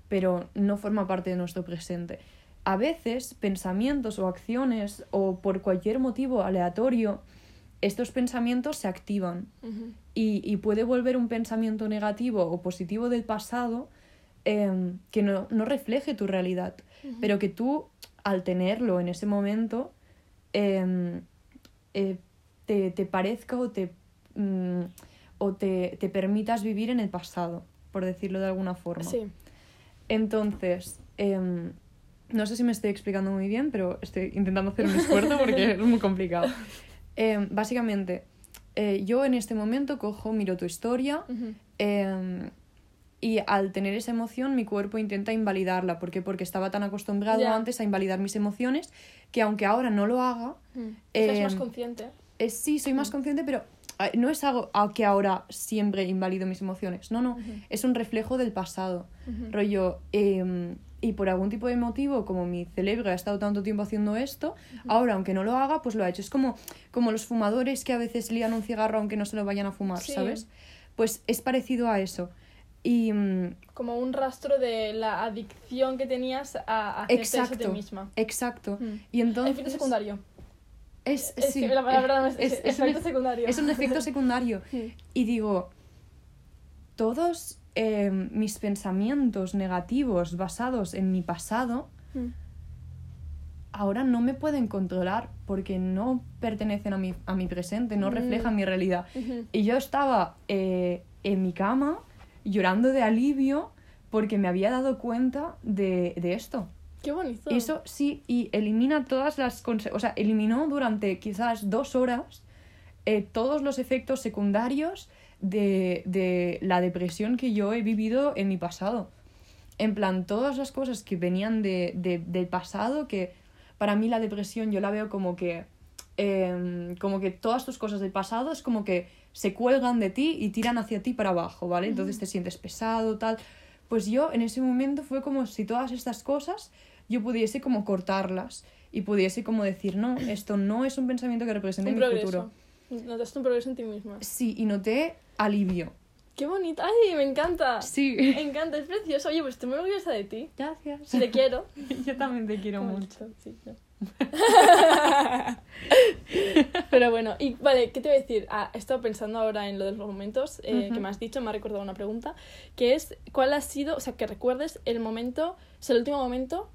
S2: pero no forma parte de nuestro presente. A veces pensamientos o acciones o por cualquier motivo aleatorio, estos pensamientos se activan y, y puede volver un pensamiento negativo o positivo del pasado em, que no, no refleje tu realidad, pero que tú al tenerlo en ese momento em, eh, te, te parezca o te, mm, o te, te permitas vivir en el pasado, por decirlo de alguna forma.
S1: Sí.
S2: Entonces, em, no sé si me estoy explicando muy bien, pero estoy intentando hacer un esfuerzo porque es muy complicado. Em, básicamente, eh, yo en este momento cojo, miro tu historia em, y al tener esa emoción mi cuerpo intenta invalidarla. ¿Por qué? Porque estaba tan acostumbrado antes a invalidar mis emociones que aunque ahora no lo haga,
S1: Mm. Estás más
S2: Em,
S1: consciente.
S2: eh, sí, soy más consciente, pero eh, no es algo a que ahora siempre invalido mis emociones. No, no, es un reflejo del pasado. Rollo, em, y por algún tipo de motivo, como mi cerebro ha estado tanto tiempo haciendo esto, ahora aunque no lo haga, pues lo ha hecho. Es como, como los fumadores que a veces lían un cigarro aunque no se lo vayan a fumar,
S1: Sí.
S2: ¿sabes? Pues es parecido a eso. Y mm,
S1: Como un rastro de la adicción que tenías a hacerte eso a ti misma.
S2: exacto.
S1: Mm.
S2: Y entonces...
S1: Secundario.
S2: Es,
S1: Es
S2: sí,
S1: que la palabra no es,
S2: es-
S1: es,
S2: es un
S1: efecto
S2: efe-
S1: secundario.
S2: Es un efecto secundario. Y digo, todos eh, mis pensamientos negativos basados en mi pasado
S1: Mm.
S2: ahora no me pueden controlar porque no pertenecen a mi, a mi presente, no
S1: Mm.
S2: reflejan mi realidad. Y yo estaba eh, en mi cama llorando de alivio porque me había dado cuenta de, de esto.
S1: Qué bonito.
S2: Eso sí, y elimina todas las... O sea, eliminó durante quizás dos horas eh, todos los efectos secundarios de, de la depresión que yo he vivido en mi pasado. En plan, todas las cosas que venían de, de- del pasado, que para mí la depresión yo la veo como que... em, como que todas tus cosas del pasado es como que se cuelgan de ti y tiran hacia ti para abajo, ¿vale? Entonces te sientes pesado, tal. Pues yo en ese momento fue como si todas estas cosas yo pudiese como cortarlas y pudiese como decir, no, esto no es un pensamiento que represente
S1: un
S2: mi
S1: progreso.
S2: futuro.
S1: Notaste un progreso en ti misma.
S2: Sí, y noté alivio.
S1: Qué bonito. Ay, me encanta.
S2: Sí.
S1: Me encanta, es precioso. Oye, pues estoy muy orgullosa de ti.
S2: Gracias.
S1: Te quiero.
S2: Yo también te quiero mucho,
S1: sí, no. Pero bueno, y vale, ¿qué te voy a decir? Ah, he estado pensando ahora en lo de los momentos eh, que me has dicho, me ha recordado una pregunta, que es, ¿cuál ha sido, o sea, que recuerdes el momento, o sea, el último momento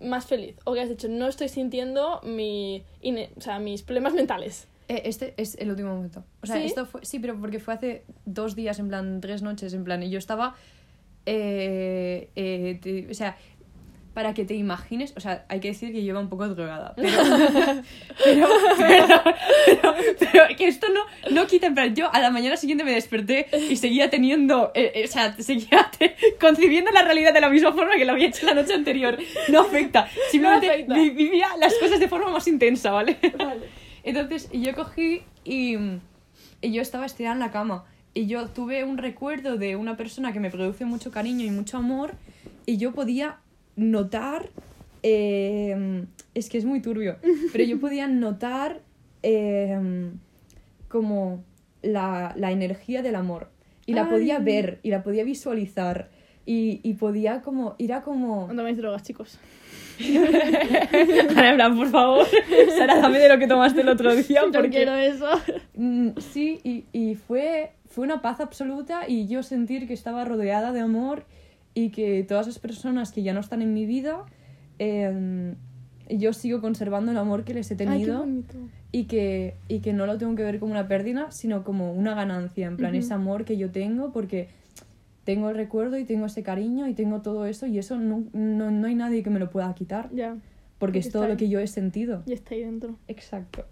S1: más feliz? O que has dicho, no estoy sintiendo mi, ine- o sea, mis problemas mentales.
S2: Eh, este es el último momento. O sea,
S1: ¿Sí?
S2: esto fue. Sí, pero porque fue hace dos días, en plan, tres noches, en plan, y yo estaba. eh, eh, te- o sea, para que te imagines, o sea, hay que decir que iba un poco drogada, pero. pero, pero, pero, pero que esto no, no quita, plan, yo a la mañana siguiente me desperté y seguía teniendo. eh, eh, o sea, seguía te- concibiendo la realidad de la misma forma que lo había hecho la noche anterior. No afecta. Simplemente
S1: afecta.
S2: vi- vivía las cosas de forma más intensa, ¿vale?
S1: Vale.
S2: Entonces yo cogí y, y yo estaba estirada en la cama. Y yo tuve un recuerdo de una persona que me produce mucho cariño y mucho amor. Y yo podía notar. eh, es que es muy turbio. Pero yo podía notar eh, como la, la energía del amor. Y la podía ver y la podía visualizar. Y, y podía como. Era como.
S1: No toméis drogas, chicos.
S2: En plan, por favor, Sara, dame de lo que tomaste el otro día. Porque...
S1: quiero eso.
S2: Mm, Sí, y, y fue, fue una paz absoluta y yo sentir que estaba rodeada de amor y que todas las personas que ya no están en mi vida, eh, yo sigo conservando el amor que les he
S1: Ay, qué
S2: tenido
S1: bonito.
S2: y, que, y que no lo tengo que ver como una pérdida, sino como una ganancia, en plan
S1: Ujú.
S2: ese amor que yo tengo porque tengo el recuerdo y tengo ese cariño y tengo todo eso y eso no, no, no hay nadie que me lo pueda quitar
S1: Ya,
S2: porque
S1: Porque
S2: es todo lo que yo he sentido.
S1: ya está ahí dentro.
S2: Exacto.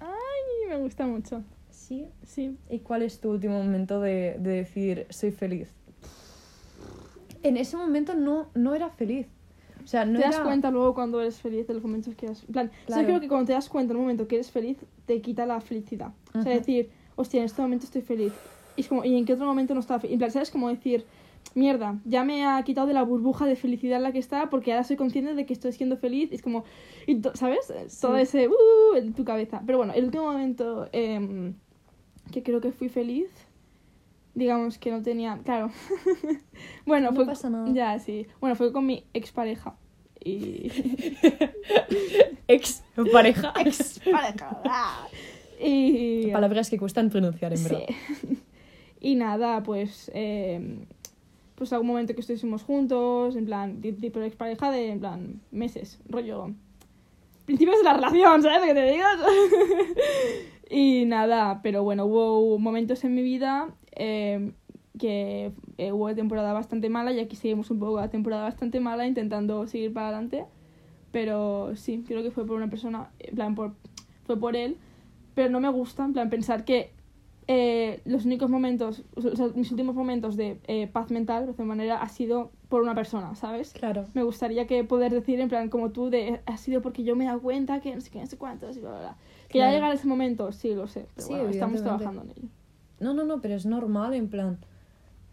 S1: Ay, me gusta mucho.
S2: Sí,
S1: Sí.
S2: ¿Y cuál es tu último momento de, de decir soy feliz? En ese momento no, no era feliz. O sea, no
S1: te das
S2: era...
S1: cuenta luego cuando eres feliz de los momentos que has... En plan,
S2: Claro.
S1: yo creo que cuando te das cuenta en un momento que eres feliz, te quita la felicidad. O sea,
S2: Ajá.
S1: decir, hostia, en este momento estoy feliz. Y es como, ¿y en qué otro momento no estaba feliz? En plan, ¿sabes? Como decir, mierda, ya me ha quitado de la burbuja de felicidad en la que estaba porque ahora soy consciente de que estoy siendo feliz. Y es como, y ¿sabes? Todo ese, uh, en tu cabeza. Pero bueno, el último momento em, que creo que fui feliz, digamos que no tenía, claro. bueno,
S2: No
S1: fue...
S2: pasa nada.
S1: Ya, sí. Bueno, fue con mi expareja. Y...
S2: Ex pareja.
S1: Expareja. ah. y...
S2: Palabras que cuestan pronunciar, en verdad.
S1: Sí. y nada, pues... eh, pues algún momento que estuvimos juntos, en plan, ti- tipo de expareja de, en plan, meses, rollo... Principios de la relación, ¿sabes lo que te digo? y nada, pero bueno, hubo momentos en mi vida eh, que hubo temporada bastante mala y aquí seguimos un poco la temporada bastante mala intentando seguir para adelante. Pero sí, creo que fue por una persona, en plan, por, fue por él. Pero no me gusta, en plan, pensar que eh, los únicos momentos, o sea, mis últimos momentos de eh, paz mental, de alguna manera, ha sido por una persona, ¿sabes?
S2: Claro.
S1: Me gustaría que poder decir, en plan, como tú, de ha sido porque yo me he dado cuenta que no sé qué, no sé cuántos, y bla, bla, bla. Que ya
S2: Claro.
S1: llegar ese momento, sí, lo sé. Pero
S2: Sí,
S1: bueno, estamos trabajando en ello.
S2: No, no, no, pero es normal, en plan...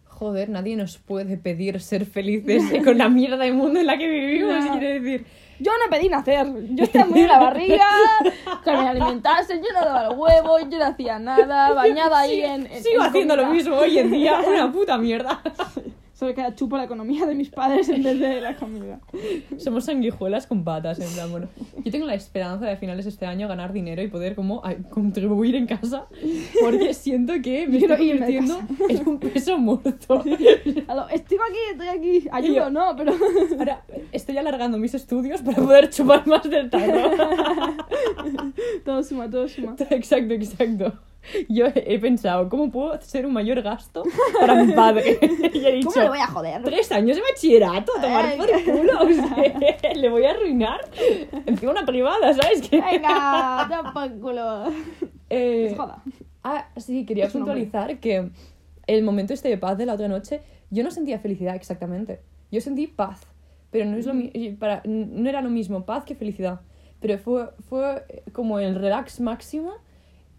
S2: Joder, nadie nos puede pedir ser felices con la mierda de mundo en la que vivimos,
S1: Ya.
S2: quiere decir.
S1: Yo no pedí nacer, yo estaba muy en la barriga, que me alimentase, yo no daba el huevo, yo no hacía nada, bañada ahí en, en-
S2: Sigo
S1: en
S2: haciendo lo mismo hoy en día, una puta mierda.
S1: Solo que chupo la economía de mis padres en vez de la comida.
S2: Somos sanguijuelas con patas, en plan, bueno. Yo tengo la esperanza de a finales de este año ganar dinero y poder como a- contribuir en casa, porque siento que me
S1: Quiero
S2: estoy
S1: irme de
S2: convirtiendo en un peso muerto.
S1: Aló, estoy aquí, estoy aquí, ayudo, no, pero...
S2: Ahora estoy alargando mis estudios para poder chupar más del tarro.
S1: todo suma, todo suma.
S2: exacto, exacto. yo he pensado, ¿cómo puedo ser un mayor gasto para mi padre? y he dicho,
S3: ¿Cómo le voy a joder?
S2: tres años de bachillerato, a tomar
S3: Ay,
S2: por el culo, o sea, le voy a arruinar. Encima una privada, ¿sabes? qué?
S3: Venga, da por culo.
S2: Eh,
S3: Es joda.
S2: Ah, sí, quería
S3: Es
S2: puntualizar que el momento este de paz de la otra noche, yo no sentía felicidad exactamente. Yo sentí paz, pero no, es lo mi- para, no era lo mismo paz que felicidad. Pero fue, fue como el relax máximo,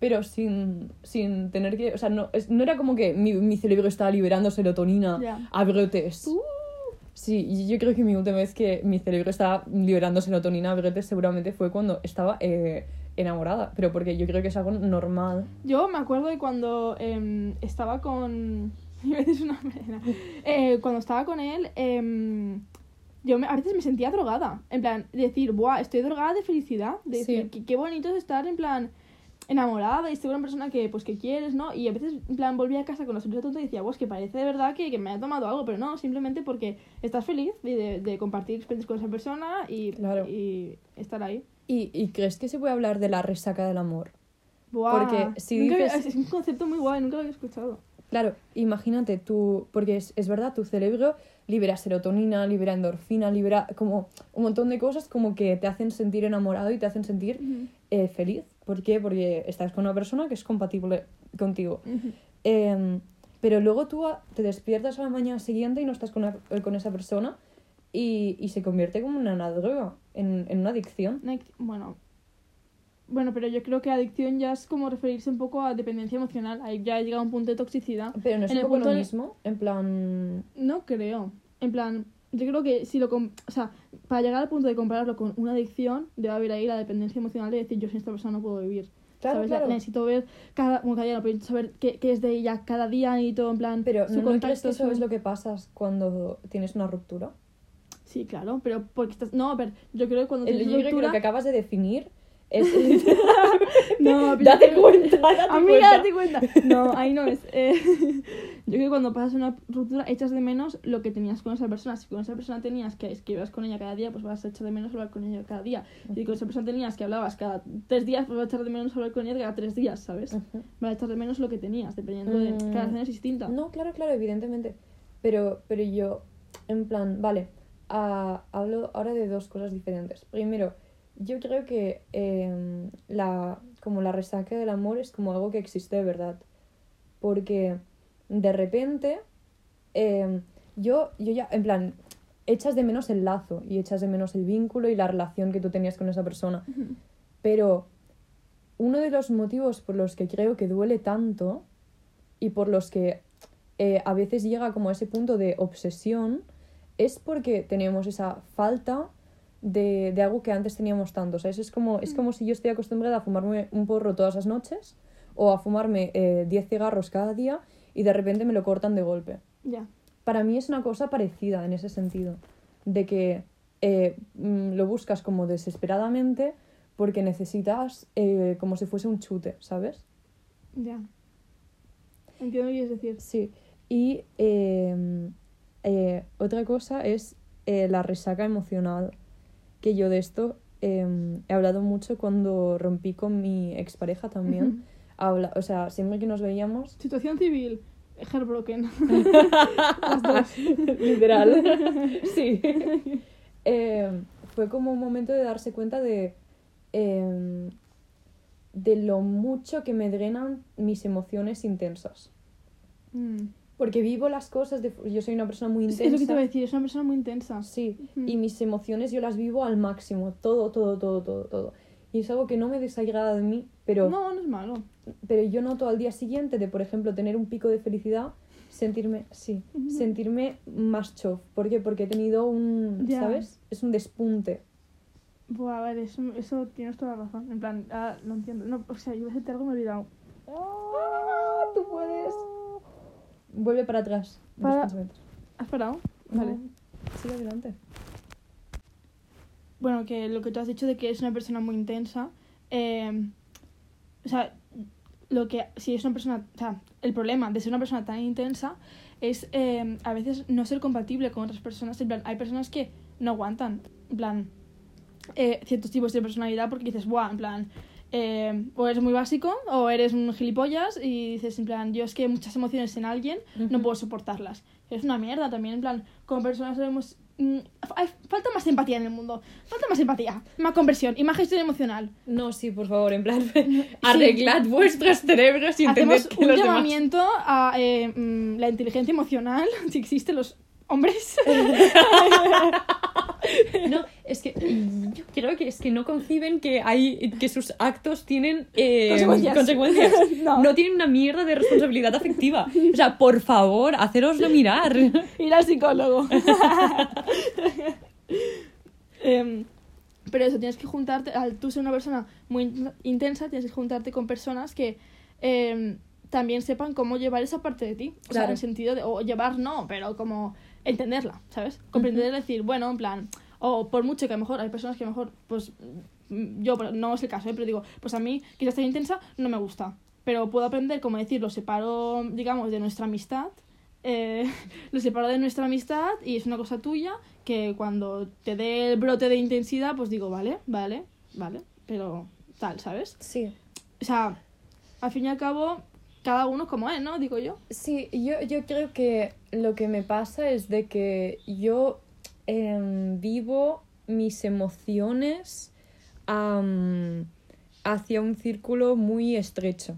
S2: pero sin, sin tener que... O sea, no, es- no era como que mi, mi cerebro estaba liberando serotonina
S3: Ya.
S2: a brotes.
S3: Uh.
S2: Sí, yo creo que mi última vez que mi cerebro estaba liberando serotonina a brotes seguramente fue cuando estaba eh, enamorada. Pero porque yo creo que es algo normal.
S1: Yo me acuerdo de cuando em, estaba con. Una pena. Eh, cuando estaba con él, em, yo me- a veces me sentía drogada. En plan, decir, ¡buah! Estoy drogada de felicidad. De
S2: Sí.
S1: decir, qué, qué bonito es estar en plan enamorada y estoy con una persona que, pues, que quieres, ¿no? Y a veces, en plan, volvía a casa con la sonrisa tonta y decía, pues que parece de verdad que, que me haya tomado algo, pero no, simplemente porque estás feliz de, de, de compartir experiencias con esa persona y,
S2: Claro.
S1: y estar ahí.
S2: ¿Y, y crees que se puede hablar de la resaca del amor?
S1: Buah.
S2: Porque si
S1: había- Es un concepto muy guay, nunca lo había escuchado.
S2: Claro, imagínate tú, porque es, es verdad, tu cerebro libera serotonina, libera endorfina, libera como un montón de cosas como que te hacen sentir enamorado y te hacen sentir eh, feliz. ¿Por qué? Porque estás con una persona que es compatible contigo. Em, pero luego tú te despiertas a la mañana siguiente y no estás con, una- eh, con esa persona y, y se convierte como en una droga, en, en una adicción.
S1: Bueno. Bueno, pero yo creo que adicción ya es como referirse un poco a dependencia emocional. Ahí ya ha llegado un punto de toxicidad.
S2: Pero no es
S1: En
S2: un
S1: el
S2: poco
S1: punto
S2: lo mismo, en plan...
S1: No creo. En plan, yo creo que si lo... com- O sea, para llegar al punto de compararlo con una adicción, debe haber ahí la dependencia emocional de decir, yo sin esta persona no puedo vivir.
S2: Claro,
S1: ¿sabes?
S2: claro.
S1: Necesito ver cada... Bueno, cada día no, pero saber qué, qué es de ella cada día y todo, en plan...
S2: Pero
S1: su
S2: ¿no, no
S1: contacto,
S2: que eso
S1: su-
S2: es lo que pasa cuando tienes una ruptura?
S1: Sí, claro, pero porque estás... No, a ver, yo creo que cuando
S2: El-
S1: tienes
S2: yo creo que
S1: ruptura...
S2: lo que acabas de definir es...
S1: No, pero
S2: date
S1: yo
S2: cuenta, date
S1: Amiga,
S2: cuenta.
S1: date cuenta. No, ahí no es. Eh, yo creo que cuando pasas una ruptura echas de menos lo que tenías con esa persona. Si con esa persona tenías que, que ibas con ella cada día, pues vas a echar de menos hablar con ella cada día. Si con esa persona tenías que hablabas cada tres días, pues vas a echar de menos hablar con ella cada tres días, ¿sabes? Vas a echar de menos lo que tenías, dependiendo de
S2: Mm.
S1: cada relación es distinta.
S2: No, claro, claro, evidentemente. Pero, pero yo, en plan, vale, ah, hablo ahora de dos cosas diferentes. Primero, yo creo que em, la, como la resaca del amor es como algo que existe de verdad. Porque de repente, em, yo, yo ya, en plan, echas de menos el lazo y echas de menos el vínculo y la relación que tú tenías con esa persona. Pero uno de los motivos por los que creo que duele tanto y por los que eh, a veces llega como a ese punto de obsesión es porque tenemos esa falta de, de algo que antes teníamos tanto. ¿sabes? Es, como, es como si yo estoy acostumbrada a fumarme un porro todas las noches o a fumarme eh, 10 cigarros cada día y de repente me lo cortan de golpe
S1: Ya.
S2: para mí es una cosa parecida en ese sentido, de que eh, mm, lo buscas como desesperadamente porque necesitas eh, como si fuese un chute, ¿sabes?
S1: Ya. Entiendo lo que quieres decir.
S2: Sí. Y eh, eh, otra cosa es la resaca emocional, que yo de esto eh, he hablado mucho cuando rompí con mi expareja también. Habla, o sea, siempre que nos veíamos,
S1: Situación civil. Heartbroken.
S2: Literal. sí. Eh, fue como un momento de darse cuenta de, eh, de lo mucho que me drenan mis emociones intensas.
S1: Mm.
S2: Porque vivo las cosas, de, yo soy una persona muy intensa.
S1: es lo que te voy a decir, es una persona muy intensa.
S2: Sí, y mis emociones yo las vivo al máximo, todo, todo, todo, todo, todo. Y es algo que no me desagrada de mí, pero,
S1: No, no es malo.
S2: pero yo noto al día siguiente de, por ejemplo, tener un pico de felicidad, sentirme, sí, sentirme más chof. ¿Por qué? Porque he tenido un,
S1: Ya.
S2: ¿sabes? Es un despunte.
S1: Buah, vale, eso, eso tienes toda la razón. En plan, ah, lo entiendo. No, o sea, yo iba a algo y me he olvidado.
S2: ¡Ah! Tú puedes. Vuelve para atrás.
S1: Para-. ¿Has parado? Vale.
S2: No, Sigue adelante.
S1: Bueno, que lo que tú has dicho de que es una persona muy intensa. eh, o sea, lo que si es una persona. O sea, el problema de ser una persona tan intensa es eh, a veces no ser compatible con otras personas. En plan, hay personas que no aguantan. En plan, eh, ciertos tipos de personalidad porque dices, buah, en plan. eh, o eres muy básico o eres un gilipollas y dices en plan, yo es que muchas emociones en alguien no puedo soportarlas. Es una mierda también, en plan, como personas sabemos... mm, hay- falta más empatía en el mundo. Falta más empatía, más conversión y más gestión emocional.
S2: No, sí, por favor, en plan, arreglad vuestros cerebros y
S1: Hacemos
S2: que
S1: un
S2: los demás...
S1: llamamiento a eh, mm, la inteligencia emocional, si existen los hombres.
S2: No, es que yo creo que es que no conciben que hay que sus actos tienen eh,
S1: Consecuencias.
S2: consecuencias.
S1: No.
S2: no. tienen una mierda de responsabilidad afectiva. O sea, por favor, haceroslo mirar.
S1: Ir al psicólogo. Em, pero eso, tienes que juntarte, al tú ser una persona muy in- intensa, tienes que juntarte con personas que em, también sepan cómo llevar esa parte de ti. O sea, en el sentido de, o llevar no, pero como entenderla, ¿sabes? Comprender, decir, bueno, en plan, o por mucho que a lo mejor hay personas que a lo mejor, pues mm, yo no es el caso, ¿eh? pero digo, pues a mí quizás ser intensa no me gusta. Pero puedo aprender, como decir, lo separo, digamos, de nuestra amistad eh, lo separo de nuestra amistad y es una cosa tuya que cuando te dé el brote de intensidad, pues digo, vale, vale, vale, pero tal, ¿sabes?
S2: Sí.
S1: O sea, al fin y al cabo, cada uno como es, ¿no? Digo yo.
S2: Sí, yo, yo creo que lo que me pasa es de que yo em, vivo mis emociones hacia un círculo muy estrecho.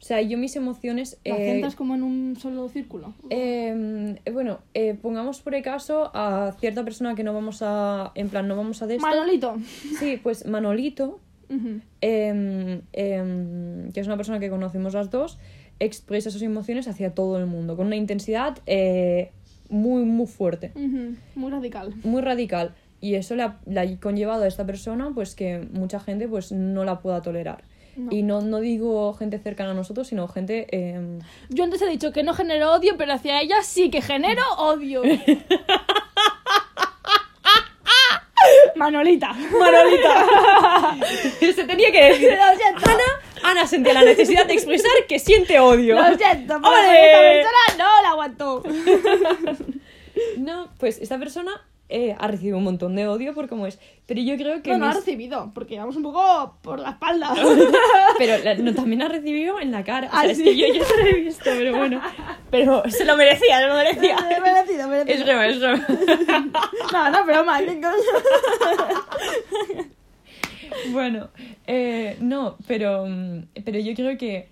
S2: O sea, yo mis emociones...
S1: ¿La
S2: eh,
S1: centras como en un solo círculo?
S2: em, eh, bueno, eh, pongamos por el caso a cierta persona que no vamos a... En plan, no vamos a de esto.
S1: Manolito.
S2: Sí, pues Manolito,
S1: Ujú.
S2: em, em, que es una persona que conocemos las dos, expresa sus emociones hacia todo el mundo, con una intensidad eh, muy, muy fuerte,
S1: Ujú. Muy radical.
S2: muy radical. Y eso le ha, le ha conllevado a esta persona pues que mucha gente pues no la pueda tolerar.
S1: No.
S2: Y no, no digo gente cercana a nosotros, sino gente... em,
S1: Yo antes he dicho que no genero odio, pero hacia ella sí que genero odio. Manolita.
S2: Manolita. Se tenía que decir. Ana, Ana sentía la necesidad de expresar que siente odio.
S1: Lo siento, pero esta persona no la aguanto.
S2: No, pues esta persona eh, ha recibido un montón de odio por cómo es. Pero yo creo que.
S1: No, no ha recibido, porque vamos un poco por la espalda.
S2: Pero la- no, también ha recibido en la cara. O sea,
S1: Ah,
S2: es que yo, yo se lo he visto, pero bueno. Pero se lo merecía, se lo merecía.
S1: merecido, merecido.
S2: Es broma, es broma.
S1: No, no, pero mal, ¿qué coño?
S2: Bueno, eh, no, pero, pero yo creo que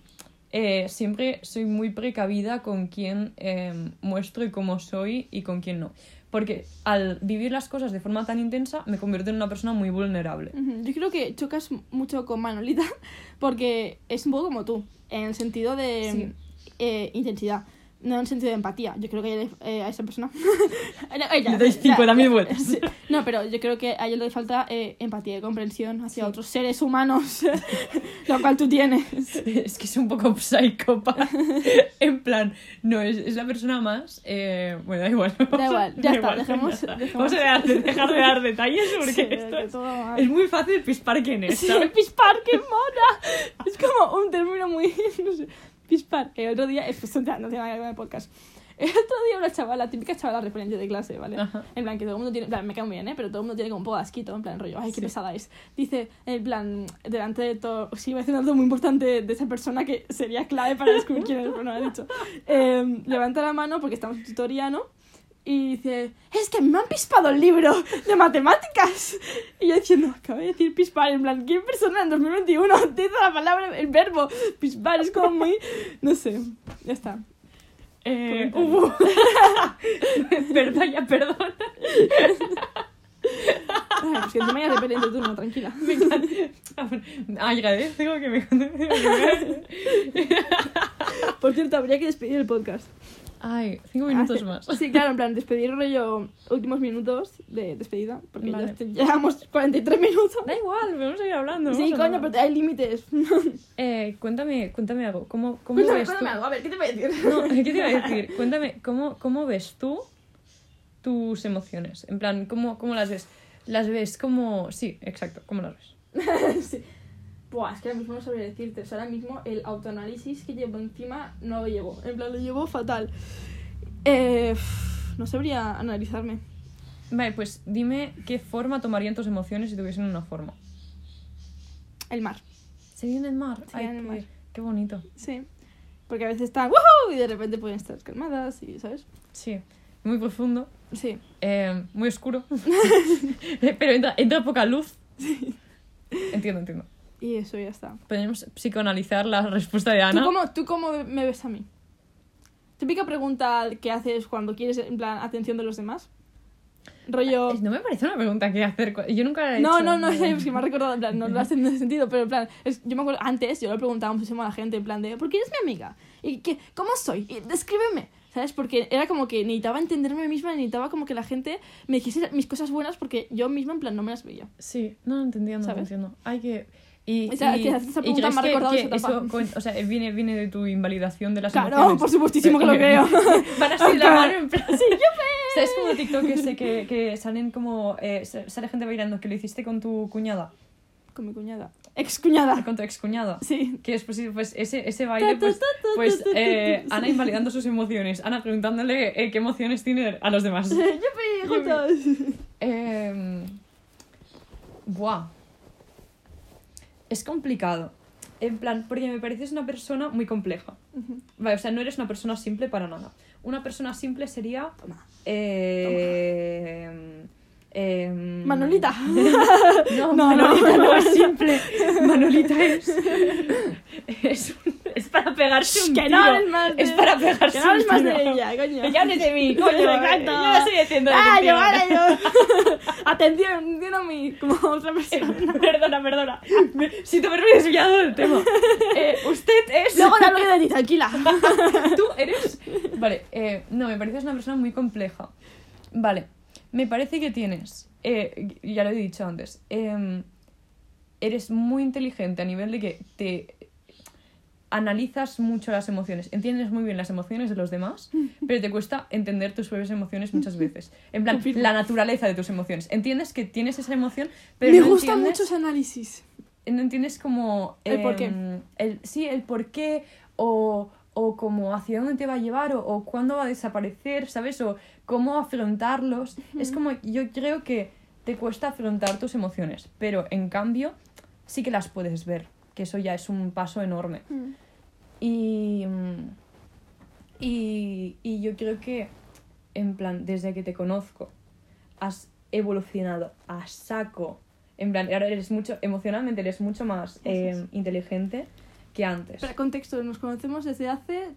S2: eh, siempre soy muy precavida con quién eh, muestro y cómo soy y con quién no. Porque al vivir las cosas de forma tan intensa me convierto en una persona muy vulnerable.
S1: Yo creo que chocas mucho con Manolita porque es un poco como tú, en el sentido de
S2: Sí.
S1: eh, intensidad, no en el sentido de empatía. Yo creo que ella eh, a esa persona. ella-
S2: Le doy
S1: ya,
S2: 50.000
S1: ya,
S2: vueltas.
S1: sí. No, pero yo creo que a ella le falta eh, empatía y comprensión hacia otros seres humanos, lo cual tú tienes.
S2: Es que es un poco psicópata. en plan, no, es, es la persona más. eh, bueno, da igual.
S1: Da igual, ya
S2: Da
S1: está,
S2: igual,
S1: dejemos-
S2: ya está.
S1: dejemos-
S2: Vamos a dejar de, dejar de dar detalles porque
S1: Sí,
S2: esto
S1: que
S2: es,
S1: todo mal.
S2: es muy fácil pispar quién es,
S1: Sí,
S2: ¿sabes?
S1: pispar, qué mona. Es como un término muy. No sé. Pispar. El otro día. Es, no tiene nada que ver con el podcast. El otro día una chavala, típica chavala referente de clase, ¿vale?
S2: Ajá.
S1: En plan, que todo el mundo tiene. En plan, me cae muy bien, ¿eh? Pero todo el mundo tiene como un poco de asquito, en plan, rollo, ay, qué
S2: Sí.
S1: pesada es. Dice, en plan, delante de todo. Sí, voy a decir dato muy importante de esa persona que sería clave para descubrir quién es, pero no lo ha dicho. Eh, levanta la mano porque estamos en tutoría, ¿no? Y dice, es que me han pispado el libro de matemáticas. Y yo diciendo, acabo de decir pispar, en plan, ¿qué persona en 2021 dice la palabra, el verbo pispar? Es como muy, no sé, ya está.
S2: Eh, hubo. Perdón, ya perdona.
S1: Ay, pues que ya depende de tu turno, tranquila.
S2: Me encanta. Agradezco que me
S1: Por cierto, habría que despedir el podcast.
S2: Ay, cinco minutos
S1: Hace-
S2: más.
S1: Sí, claro, en plan, despedir rollo últimos minutos de despedida, porque
S2: Vale.
S1: ya este- llevamos 43 minutos.
S2: Da igual, podemos seguir hablando.
S1: Sí, coño, pero hay límites.
S2: Eh, cuéntame, cuéntame algo. ¿Cómo, cómo
S1: Cuéntame,
S2: ves
S1: cuéntame
S2: tú?
S1: algo, a ver, ¿qué te voy a decir?
S2: No, ¿qué te iba a decir? Cuéntame, ¿cómo, cómo ves tú tus emociones? En plan, ¿cómo, cómo las ves? ¿Las ves como...? Sí, exacto, ¿cómo las ves?
S1: sí. Buah, es que ahora mismo no sabría decirte. O sea, ahora mismo el autoanálisis que llevo encima no lo llevo. En plan, lo llevo fatal. Eh, no sabría analizarme.
S2: Vale, pues dime qué forma tomarían tus emociones si tuviesen una forma.
S1: El mar.
S2: Se viene el mar.
S1: Se
S2: Ay,
S1: viene el
S2: qué,
S1: mar.
S2: qué bonito.
S1: Sí. Porque a veces están ¡Woohoo! y de repente pueden estar calmadas y, ¿sabes?
S2: Sí. Muy profundo.
S1: Sí.
S2: eh, muy oscuro. Pero entra, entra poca luz. Entiendo, entiendo.
S1: Y eso ya está.
S2: Podemos psicoanalizar la respuesta de
S1: ¿Tú
S2: Ana.
S1: cómo, ¿Tú cómo me ves a mí? Típica pregunta que haces cuando quieres, en plan, atención de los demás. Rollo...
S2: No me parece una pregunta que hacer. Yo nunca la he
S1: No,
S2: hecho.
S1: no, no, es que me ha recordado, en plan, no lo en ese sentido, pero en plan, es- yo me acuerdo, antes yo le preguntaba muchísimo a la gente, en plan de, ¿por qué eres mi amiga? ¿Y qué, cómo soy? Y descríbeme, ¿sabes? Porque era como que necesitaba entenderme a mí misma, necesitaba como que la gente me dijese mis cosas buenas porque yo misma, en plan, no me las veía.
S2: Sí, no, entiendo,
S1: ¿Sabes?
S2: entiendo. Hay que... Y,
S1: O sea,
S2: y-
S1: esa
S2: ¿y
S1: ha
S2: que- que
S1: esa
S2: eso o sea, viene, viene de tu invalidación de las
S1: Claro,
S2: emociones.
S1: por supuestísimo que lo creo.
S2: Van así de la mano en plan... Sí, ¿Sabes como TikTok ese que, que salen como... Eh, sa- sale gente bailando que lo hiciste con tu cuñada?
S1: Con mi cuñada. Ex cuñada.
S2: Con tu ex cuñada.
S1: Sí.
S2: Que después pues, ese, ese baile, pues, pues eh, Ana invalidando sus emociones. Ana preguntándole eh, qué emociones tiene a los demás.
S1: ¡Yupi! ¡Juntos!
S2: Eh, buah. Es complicado. En plan, porque me pareces una persona muy compleja. Vale, o sea, no eres una persona simple para nada. Una persona simple sería.
S1: Toma.
S2: Eh, em,
S1: Manolita.
S2: No,
S1: No,
S2: Manolita
S1: no,
S2: no,
S1: no.
S2: es simple. Manolita es. Es, un- para pegarse un
S1: Que
S2: tiro.
S1: no hables más de...
S2: Es para pegarse
S1: Que no
S2: un
S1: más
S2: tiro.
S1: de ella, coño.
S2: Que hables de mí, coño.
S1: Exacto.
S2: Yo no estoy haciendo de
S1: ¡Ah, yo, ahora yo! Atención, entiendo a mí como otra persona.
S2: Perdona, perdona. Me- Siento haberme desviado del tema. Eh, usted es.
S1: Luego te hablo yo de ti, tranquila.
S2: Tú eres. Vale, eh, no, me pareces una persona muy compleja. Vale, me parece que tienes. eh, ya lo he dicho antes. em, eres muy inteligente a nivel de que te analizas mucho las emociones, entiendes muy bien las emociones de los demás, pero te cuesta entender tus propias emociones muchas veces. En plan, la naturaleza de tus emociones. Entiendes que tienes esa emoción, pero
S1: Me
S2: no
S1: gusta
S2: entiendes
S1: mucho ese análisis.
S2: no entiendes como...
S1: El por qué.
S2: em, el- sí, el por qué o, o como hacia dónde te va a llevar o, o cuándo va a desaparecer, ¿sabes? O cómo afrontarlos. Es como, yo creo que te cuesta afrontar tus emociones, pero en cambio sí que las puedes ver, que eso ya es un paso enorme. Mm, y, y yo creo que, en plan, desde que te conozco, has evolucionado a saco. En plan, ahora eres mucho, emocionalmente eres mucho más eh, inteligente que antes.
S1: Para contexto, nos conocemos desde hace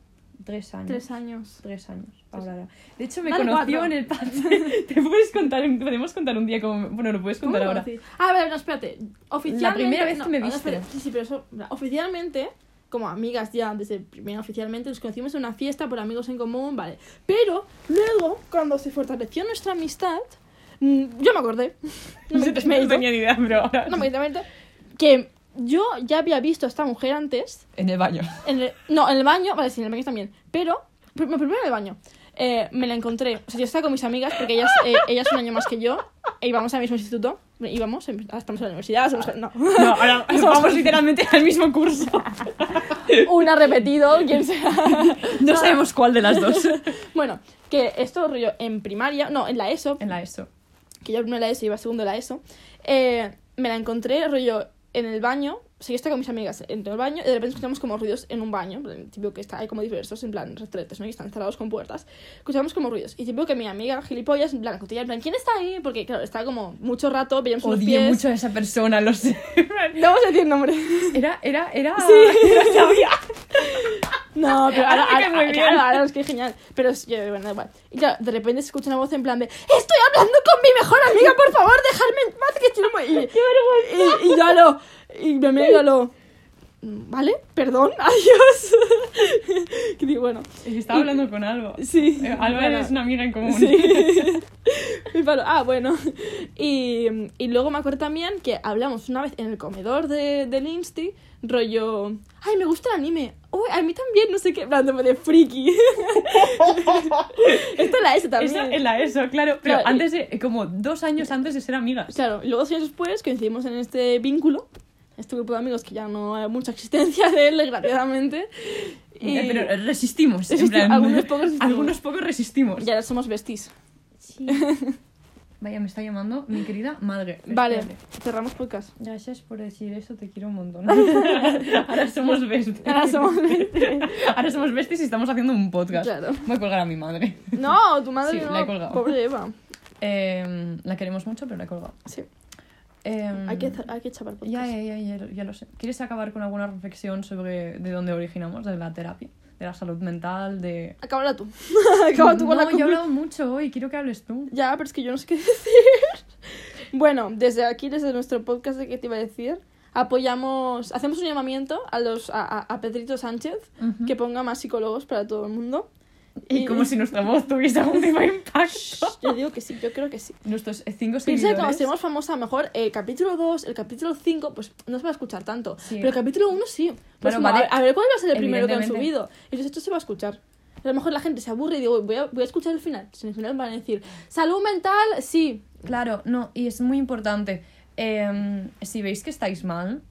S2: Tres años.
S1: tres años.
S2: Tres años. ahora. De hecho, me
S1: Dale,
S2: conoció
S1: cuatro.
S2: en el pase. ¿Te puedes contar, podemos contar un día como... Bueno, lo puedes contar
S1: ¿Cómo
S2: ahora.
S1: decir? Ah, vale, no, espérate. Oficialmente...
S2: La primera vez
S1: no,
S2: que me
S1: no,
S2: viste.
S1: Sí, sí, pero eso... Oficialmente, como amigas ya desde primero oficialmente, nos conocimos en una fiesta por amigos en común, vale. Pero luego, cuando se fortaleció nuestra amistad, mm, yo me acordé. No me
S2: no
S1: me hizo,
S2: tenía ni idea, pero ahora...
S1: no me que yo ya había visto a esta mujer antes
S2: En el baño.
S1: en el- no, en el baño, vale, sí, en el baño también. Pero, pr- primero en el baño. Eh, me la encontré. O sea, yo estaba con mis amigas porque ellas, eh, ellas un año más que yo. E íbamos al mismo instituto. Íbamos, ahora estamos en la universidad. somos- no.
S2: No, ahora vamos literalmente al mismo curso.
S1: Una repetido, quién sea.
S2: No sabemos cuál de las dos.
S1: Bueno, que esto rollo en primaria, no, en la ESO,
S2: En la ESO.
S1: que yo primero en la ESO iba segundo la ESO, eh, me la encontré rollo en el baño. O sea, yo estaba con mis amigas en el baño y de repente escuchamos como ruidos en un baño, tipo que está, hay como diversos, en plan, retretes, ¿no? Y están cerrados con puertas. Escuchamos como ruidos. Y tipo que mi amiga, gilipollas, en plan, en plan, ¿quién está ahí? Porque, claro, estaba como mucho rato, veíamos
S2: Odié
S1: pies.
S2: mucho a esa persona, lo sé.
S1: No vamos a decir nombre.
S2: Era, era, era...
S1: Sí.
S2: sabía.
S1: No, pero ahora,
S2: Ahora
S1: ahora, claro, ahora es que es genial. Pero es- bueno, da igual. Y claro, de repente se escucha una voz en plan de ¡Estoy hablando con mi mejor amiga, por favor, dejadme en paz que estoy muy... Y, y, y yo lo... Y mi amiga lo... ¿Vale? Perdón, adiós. que digo, bueno,
S2: Estaba hablando con Alba.
S1: sí.
S2: Eh, Alba
S1: bueno,
S2: es una amiga en común.
S1: Sí. Y ah, bueno. Y, y luego me acuerdo también que hablamos una vez en el comedor de, del Insti, rollo, ay, me gusta el anime. Uy, a mí también, no sé qué, hablándome de friki. Esto es la S también.
S2: Eso en la ESO, claro. Pero
S1: Claro, y-
S2: antes de, como dos años antes de ser amigas.
S1: Claro, y luego dos años después coincidimos en este vínculo, este grupo de amigos que ya no hay mucha existencia de él, desgraciadamente. Y
S2: Eh, pero resistimos. en
S1: Resistimos,
S2: plan,
S1: algunos pocos resistimos.
S2: algunos pocos resistimos.
S1: ya somos besties.
S3: Sí.
S2: Vaya, me está llamando mi querida madre.
S1: Vale,
S2: Espérate.
S1: cerramos podcast.
S2: Gracias por decir eso, te quiero un montón. Ahora somos besties.
S1: Ahora somos
S2: Ahora somos besties y estamos haciendo un podcast.
S1: Claro.
S2: Voy a colgar a mi madre.
S1: No, tu madre
S2: Sí,
S1: no.
S2: la he colgado.
S1: Pobre Eva.
S2: Eh, la queremos mucho, pero la he colgado.
S1: Sí.
S2: Eh,
S1: Hay que, hay que chapar podcast.
S2: ya, ya, ya, ya, ya lo sé. ¿Quieres acabar con alguna reflexión sobre de dónde originamos, de la terapia, de la salud mental, de...
S1: Acábala tú. Acaba tú con la
S2: yo he hablado mucho hoy, quiero que hables tú.
S1: Ya, pero es que yo no sé qué decir. Bueno, desde aquí, desde nuestro podcast de qué te iba a decir, apoyamos, hacemos un llamamiento a los a, a- a Pedrito Sánchez que ponga más psicólogos para todo el mundo.
S2: Y como si nuestra voz tuviese algún tipo de impacto.
S1: Yo digo que sí, yo creo que sí.
S2: Nuestros eh, cinco
S1: Piensa que cuando
S2: seguidores...
S1: seamos famosa, a lo mejor el capítulo 2, el capítulo 5, pues no se va a escuchar tanto.
S2: Sí.
S1: Pero el capítulo 1 sí. Pues
S2: Bueno,
S1: como,
S2: vale.
S1: a, a ver cuál va a ser el primero que han subido. Entonces esto se va a escuchar. A lo mejor la gente se aburre y digo, voy a, voy a escuchar el final. Si en el final van a decir, salud mental, sí.
S2: Claro, no, y es muy importante. em, si veis que estáis mal,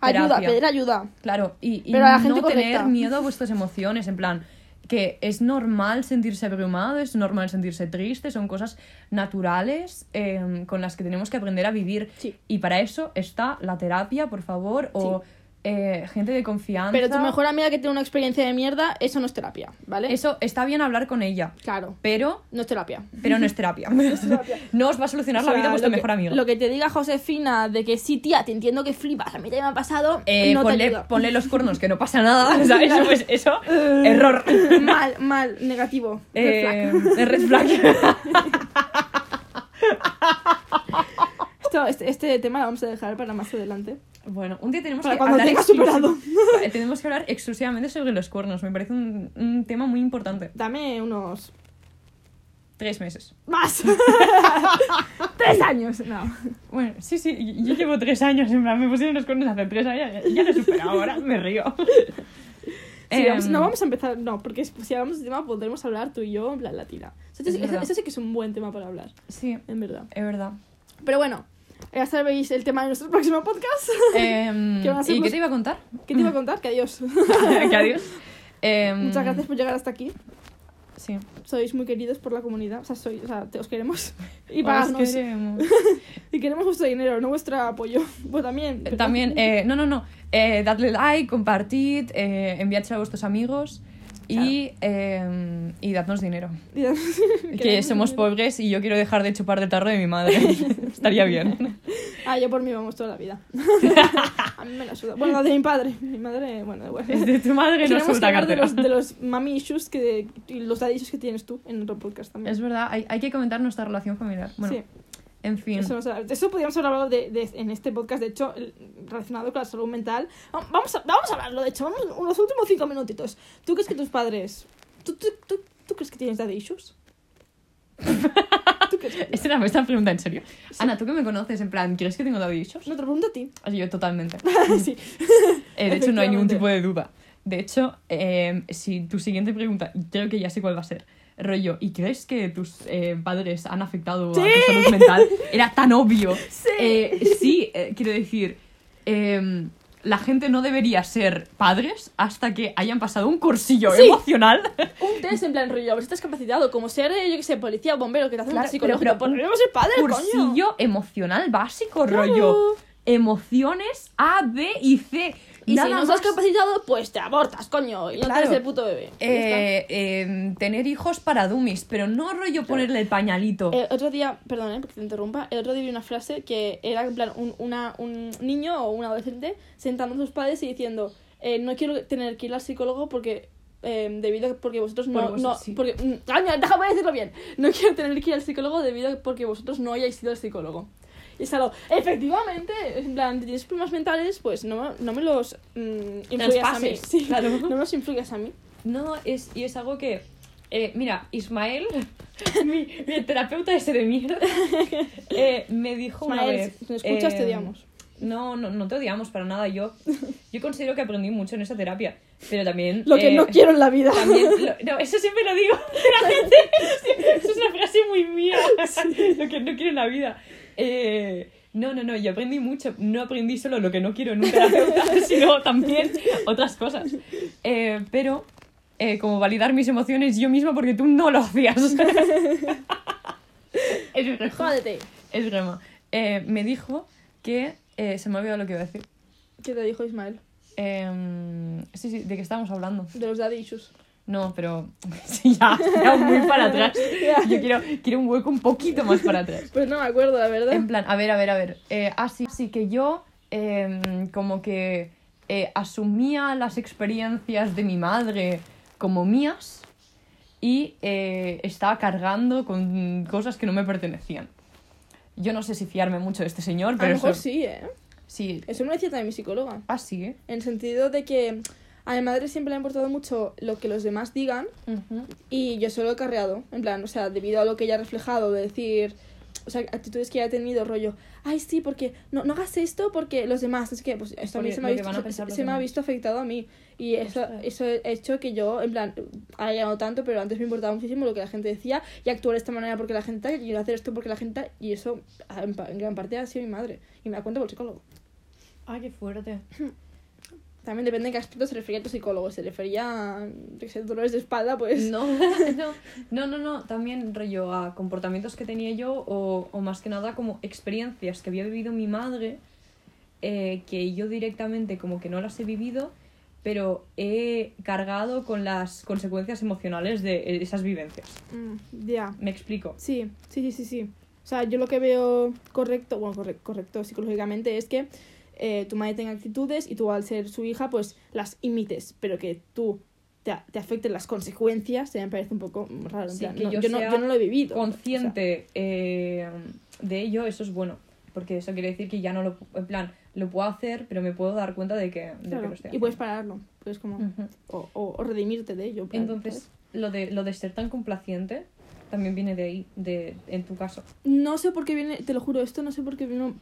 S1: Ayuda,
S2: Terapia.
S1: pedir ayuda.
S2: claro, y, y
S1: Pero a la gente
S2: no tener
S1: correcta.
S2: miedo a vuestras emociones, en plan, que es normal sentirse abrumado, es normal sentirse triste, son cosas naturales em, con las que tenemos que aprender a vivir.
S1: Sí.
S2: Y para eso está la terapia, por favor, o eh, gente de confianza.
S1: Pero tu mejor amiga que tiene una experiencia de mierda, eso no es terapia, ¿vale?
S2: Eso está bien hablar con ella,
S1: Claro,
S2: pero,
S1: no es terapia.
S2: pero no es terapia.
S1: terapia.
S2: no os va a solucionar
S1: O sea,
S2: la vida
S1: que-
S2: mejor amigo.
S1: Lo que te diga Josefina de que sí, tía, te entiendo que flipas, a mí también me ha pasado,
S2: Eh,
S1: no
S2: ponle, los cuernos, que no pasa nada. O sea, eso, pues, eso, error.
S1: mal, mal, negativo. red flag.
S2: Eh, red flag.
S1: Esto- este, este tema lo vamos a dejar para más adelante.
S2: Bueno, un día tenemos
S1: Para
S2: que
S1: cuando
S2: hablar
S1: superado.
S2: Tenemos que hablar exclusivamente sobre los cuernos. Me parece un, un tema muy importante.
S1: Dame unos...
S2: Tres meses.
S1: ¡Más! ¡Tres años! No.
S2: Bueno, sí, sí, yo yo llevo tres años. En plan, me pusieron los cuernos hace tres años. Ya, ya lo he superado ahora, me río.
S1: Sí,
S2: Em,
S1: vamos- no vamos a empezar, no, porque si hablamos de tema podremos hablar tú y yo en plan latina. O sea,
S2: Es
S1: Este, sí-
S2: verdad.
S1: este sí que es un buen tema para hablar,
S2: Sí,
S1: en verdad.
S2: es verdad.
S1: Pero bueno, ya sabéis el tema de nuestro próximo podcast.
S2: Em,
S1: ¿Qué van a hacer
S2: ¿Y
S1: los-
S2: qué te iba a contar?
S1: ¿Qué te iba a contar? Que adiós.
S2: que adiós. Em,
S1: Muchas gracias por llegar hasta aquí.
S2: Sí.
S1: Sois muy queridos por la comunidad. O sea, o sea te, os queremos. Y
S2: Os
S1: pagarnos.
S2: queremos.
S1: Y queremos vuestro dinero, no vuestro apoyo. Pues también. pero-
S2: También, eh, no, no, no. Eh, dadle like, compartid, eh, enviádselo a vuestros amigos y, eh, y dadnos dinero. Que somos pobres y yo quiero dejar de chupar del tarro de mi madre. Estaría bien.
S1: Ah, yo por mí vamos toda la vida. a mí me la suda. Bueno, de mi padre. Mi madre, bueno, bueno.
S2: Es de tu madre no suelta
S1: de los, de los mami issues que, y los daddy issues que tienes tú en otro podcast también.
S2: Es verdad, hay, hay que comentar nuestra relación familiar. Bueno,
S1: sí,
S2: en fin.
S1: eso, eso podríamos haber hablado de, de- en este podcast, de hecho, el- relacionado con la salud mental. Va- Vamos a, vamos a hablarlo, de hecho, vamos unos últimos cinco minutitos. ¿Tú crees que tus padres... ¿Tú, tú, tú, tú crees que tienes daddy issues? ¿Tú crees que-
S2: Esta era esta pregunta en serio. Ana, tú que me conoces, en plan, ¿crees que tengo daddy issues?
S1: No te lo pregunto a ti.
S2: Así yo totalmente.
S1: sí.
S2: Eh, de hecho, no hay ningún tipo de duda. De hecho, eh, si tu siguiente pregunta, creo que ya sé cuál va a ser, rollo, ¿y crees que tus eh, padres han afectado a tu salud mental? Era tan obvio.
S1: Sí.
S2: Eh, sí, eh, quiero decir, eh, la gente no debería ser padres hasta que hayan pasado un cursillo
S1: Sí.
S2: emocional.
S1: Un test en plan rollo, a ver si estás capacitado, como ser, yo que sé, policía o bombero, que te hacen
S2: Claro,
S1: un psicológico.
S2: pero- pero
S1: ¿Por
S2: un
S1: qué no ser padre, coño?
S2: cursillo emocional básico,
S1: Claro.
S2: rollo. Emociones A, B y C.
S1: Y
S2: Nada
S1: si no
S2: más.
S1: estás capacitado, pues te abortas, coño, y no
S2: Claro.
S1: tienes el puto bebé.
S2: Eh, eh, tener hijos para dummies, pero no rollo ponerle el pañalito.
S1: El otro día, perdón, eh, porque te interrumpa, el otro día vi una frase que era en plan un, una, un niño o un adolescente sentando a sus padres y diciendo, eh, no quiero tener que ir al psicólogo porque... eh, debido a porque vosotros no,
S2: Por
S1: no
S2: sí.
S1: porque mm, déjame decirlo bien no quiero tener que ir al psicólogo debido a porque vosotros no hayáis ido al psicólogo y es algo efectivamente en plan tienes problemas mentales pues no, no me los mm, influyas a mí Sí,
S2: claro.
S1: no me los influyas a mí
S2: No, es, y es algo que. eh, mira, Ismael, mi, mi terapeuta ese de mierda, eh, me dijo una
S1: Ismael,
S2: vez.
S1: si escuchas, te
S2: eh,
S1: odiamos.
S2: No, no, no te odiamos para nada. Yo, yo considero que aprendí mucho en esa terapia, pero también.
S1: lo que
S2: eh,
S1: no quiero en la vida
S2: También, lo- no, eso siempre lo digo la gente. Eso es una frase muy mía. Lo que no quiero en la vida. Eh, no, no, no, yo aprendí mucho. No aprendí solo lo que no quiero en un terapeuta, sino también otras cosas. Eh, pero, eh, como validar mis emociones yo misma porque tú no lo hacías. es broma.
S1: Jódete.
S2: Es broma. Eh, me dijo que... se me ha olvidado lo que iba a decir.
S1: ¿Qué te dijo Ismael?
S2: Em, sí, sí, ¿de qué estábamos hablando?
S1: De los daddy issues.
S2: No, pero... Sí, ya, ya muy para atrás. Yo quiero, quiero un hueco un poquito más para atrás.
S1: Pues no me acuerdo, la verdad.
S2: En plan, a ver, a ver, a ver. Eh, así, así que yo em, como que eh, asumía las experiencias de mi madre como mías y eh, estaba cargando con cosas que no me pertenecían. Yo no sé si fiarme mucho de este señor,
S1: A lo
S2: pero
S1: mejor
S2: eso...
S1: sí, ¿eh?
S2: Sí.
S1: Eso me lo decía también mi psicóloga.
S2: Ah, sí.
S1: En el sentido de que a mi madre siempre le ha importado mucho lo que los demás digan
S2: Ujú.
S1: y yo solo he carreado. En plan, o sea, debido a lo que ella ha reflejado, de decir. O sea, actitudes que ella ha tenido, rollo. Ay, sí, porque no, no hagas esto porque los demás. Es que, pues esto a mí se me ha visto, se- se me ha visto afectado a mí. Y eso,
S2: Ostras.
S1: eso ha hecho que yo, en plan, haya llegado tanto, pero antes me importaba muchísimo lo que la gente decía y actuar de esta manera porque la gente tal, y hacer esto porque la gente tal, y eso en, en gran parte ha sido mi madre. Y me da cuenta por el psicólogo.
S2: Ah, qué fuerte.
S1: También depende de qué aspecto se refería a tu psicólogo. Si se refería a sé, dolores de espalda, pues.
S2: No, no, no, no, no, también rollo a comportamientos que tenía yo o, o más que nada como experiencias que había vivido mi madre eh, que yo directamente como que no las he vivido, pero he cargado con las consecuencias emocionales de esas vivencias.
S1: Mm, ya.
S2: ¿Me explico?
S1: Sí, sí, sí, sí, sí. O sea, yo lo que veo correcto, bueno, corre- correcto psicológicamente es que eh, tu madre tenga actitudes y tú al ser su hija pues las imites, pero que tú te, te afecten las consecuencias, se me parece un poco raro. en
S2: Sí,
S1: plan,
S2: que
S1: no,
S2: yo
S1: yo, no,
S2: sea
S1: yo no lo he vivido.
S2: Consciente eh, de ello, eso es bueno. Porque eso quiere decir que ya no lo, en plan, lo puedo hacer, pero me puedo dar cuenta de que, de que lo estoy
S1: y puedes pararlo, puedes como... O, o, o redimirte de ello.
S2: Entonces, lo de, lo de ser tan complaciente también viene de ahí, de, en tu caso.
S1: No sé por qué viene, te lo juro, esto no sé por qué vino,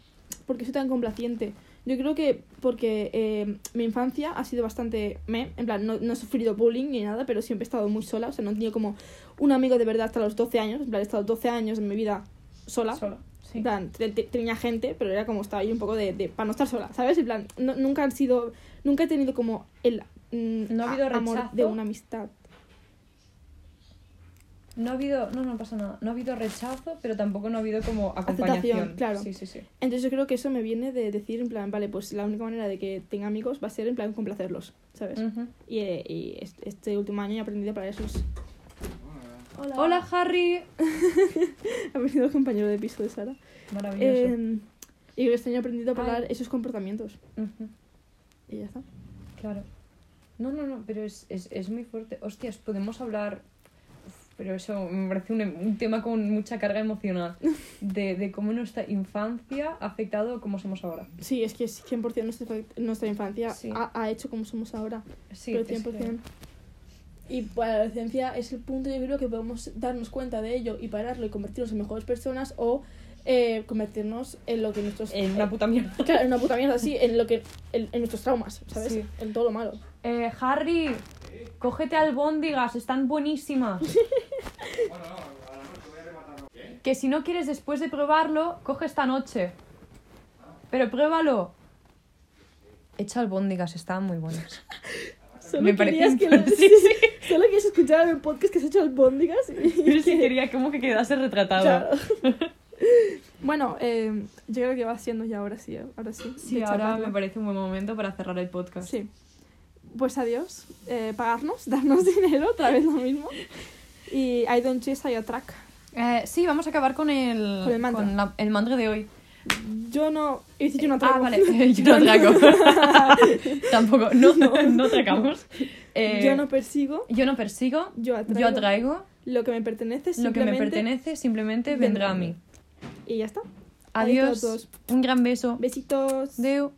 S1: por qué soy tan complaciente. Yo creo que porque eh, mi infancia ha sido bastante me, en plan, no, no he sufrido bullying ni nada, pero siempre he estado muy sola, o sea, no he tenido como un amigo de verdad hasta los 12 años, en plan, he estado 12 años en mi vida sola.
S2: Sola. Sí.
S1: En plan, te- te- tenía gente, pero era como estaba ahí un poco de, de para no estar sola, ¿sabes? En plan, no- nunca han sido, nunca he tenido como el mm,
S2: ¿No ha habido
S1: a- amor de una amistad.
S2: No ha habido, no, no pasa nada. No ha habido rechazo, pero tampoco no ha habido como acompañación.
S1: Aceptación, claro.
S2: Sí, sí, sí.
S1: Entonces yo creo que eso me viene de decir en plan, vale, pues la única manera de que tenga amigos va a ser en plan complacerlos, ¿sabes? Y, eh, y est- este último año he aprendido para esos. Hola.
S2: Hola, Harry.
S1: Ha venido el compañero de piso de Sara.
S2: Maravilloso.
S1: Eh, y este año he aprendido a parar
S2: Ay.
S1: esos comportamientos. Y ya está.
S2: Claro. No, no, no, pero es, es, es muy fuerte. Hostias, podemos hablar. Pero eso me parece un, un tema con mucha carga emocional. De, de cómo nuestra infancia ha afectado cómo somos ahora.
S1: Sí, es que es 100% nuestra, nuestra infancia
S2: Sí.
S1: ha, ha hecho como somos ahora.
S2: Sí,
S1: pero
S2: es
S1: 100%.
S2: que-
S1: Y para la adolescencia es el punto, yo creo que podemos darnos cuenta de ello y pararlo y convertirnos en mejores personas o eh, convertirnos en lo que nuestros.
S2: En una puta mierda.
S1: Claro, en una puta mierda, sí, en lo que. En, en nuestros traumas, ¿sabes?
S2: Sí.
S1: En todo lo malo.
S2: Eh, Harry, cógete albóndigas, están buenísimas. Que si no quieres después de probarlo, coge esta noche. Pero pruébalo. Echa albóndigas, estaban muy buenas.
S1: Solo
S2: Me
S1: querías que lo-
S2: sí, sí.
S1: Solo escuchar el podcast que se ha hecho albóndigas y.
S2: Yo sí quería como que quedase retratado.
S1: Claro. bueno, eh, yo creo que va siendo ya ahora sí. ¿eh? Ahora sí.
S2: Sí, ahora me parece un buen momento para cerrar el podcast.
S1: Sí. Pues adiós. Eh, pagarnos, darnos dinero, otra vez lo mismo. Y I don't chase, I attract.
S2: Eh, sí, vamos a acabar con el,
S1: Con el mantra.
S2: con la- el mantra de hoy.
S1: Yo no. Dicho yo no
S2: Ah, vale. Yo no atraco. Tampoco, no, no atracamos. Eh,
S1: Yo no persigo,
S2: yo no persigo,
S1: yo atraigo.
S2: yo atraigo.
S1: Lo que me pertenece
S2: Lo que me
S1: simplemente-
S2: pertenece simplemente vendrá a mí.
S1: Y ya está.
S2: Adiós.
S1: Adiós a todos.
S2: Un gran beso.
S1: Besitos.
S2: Deu.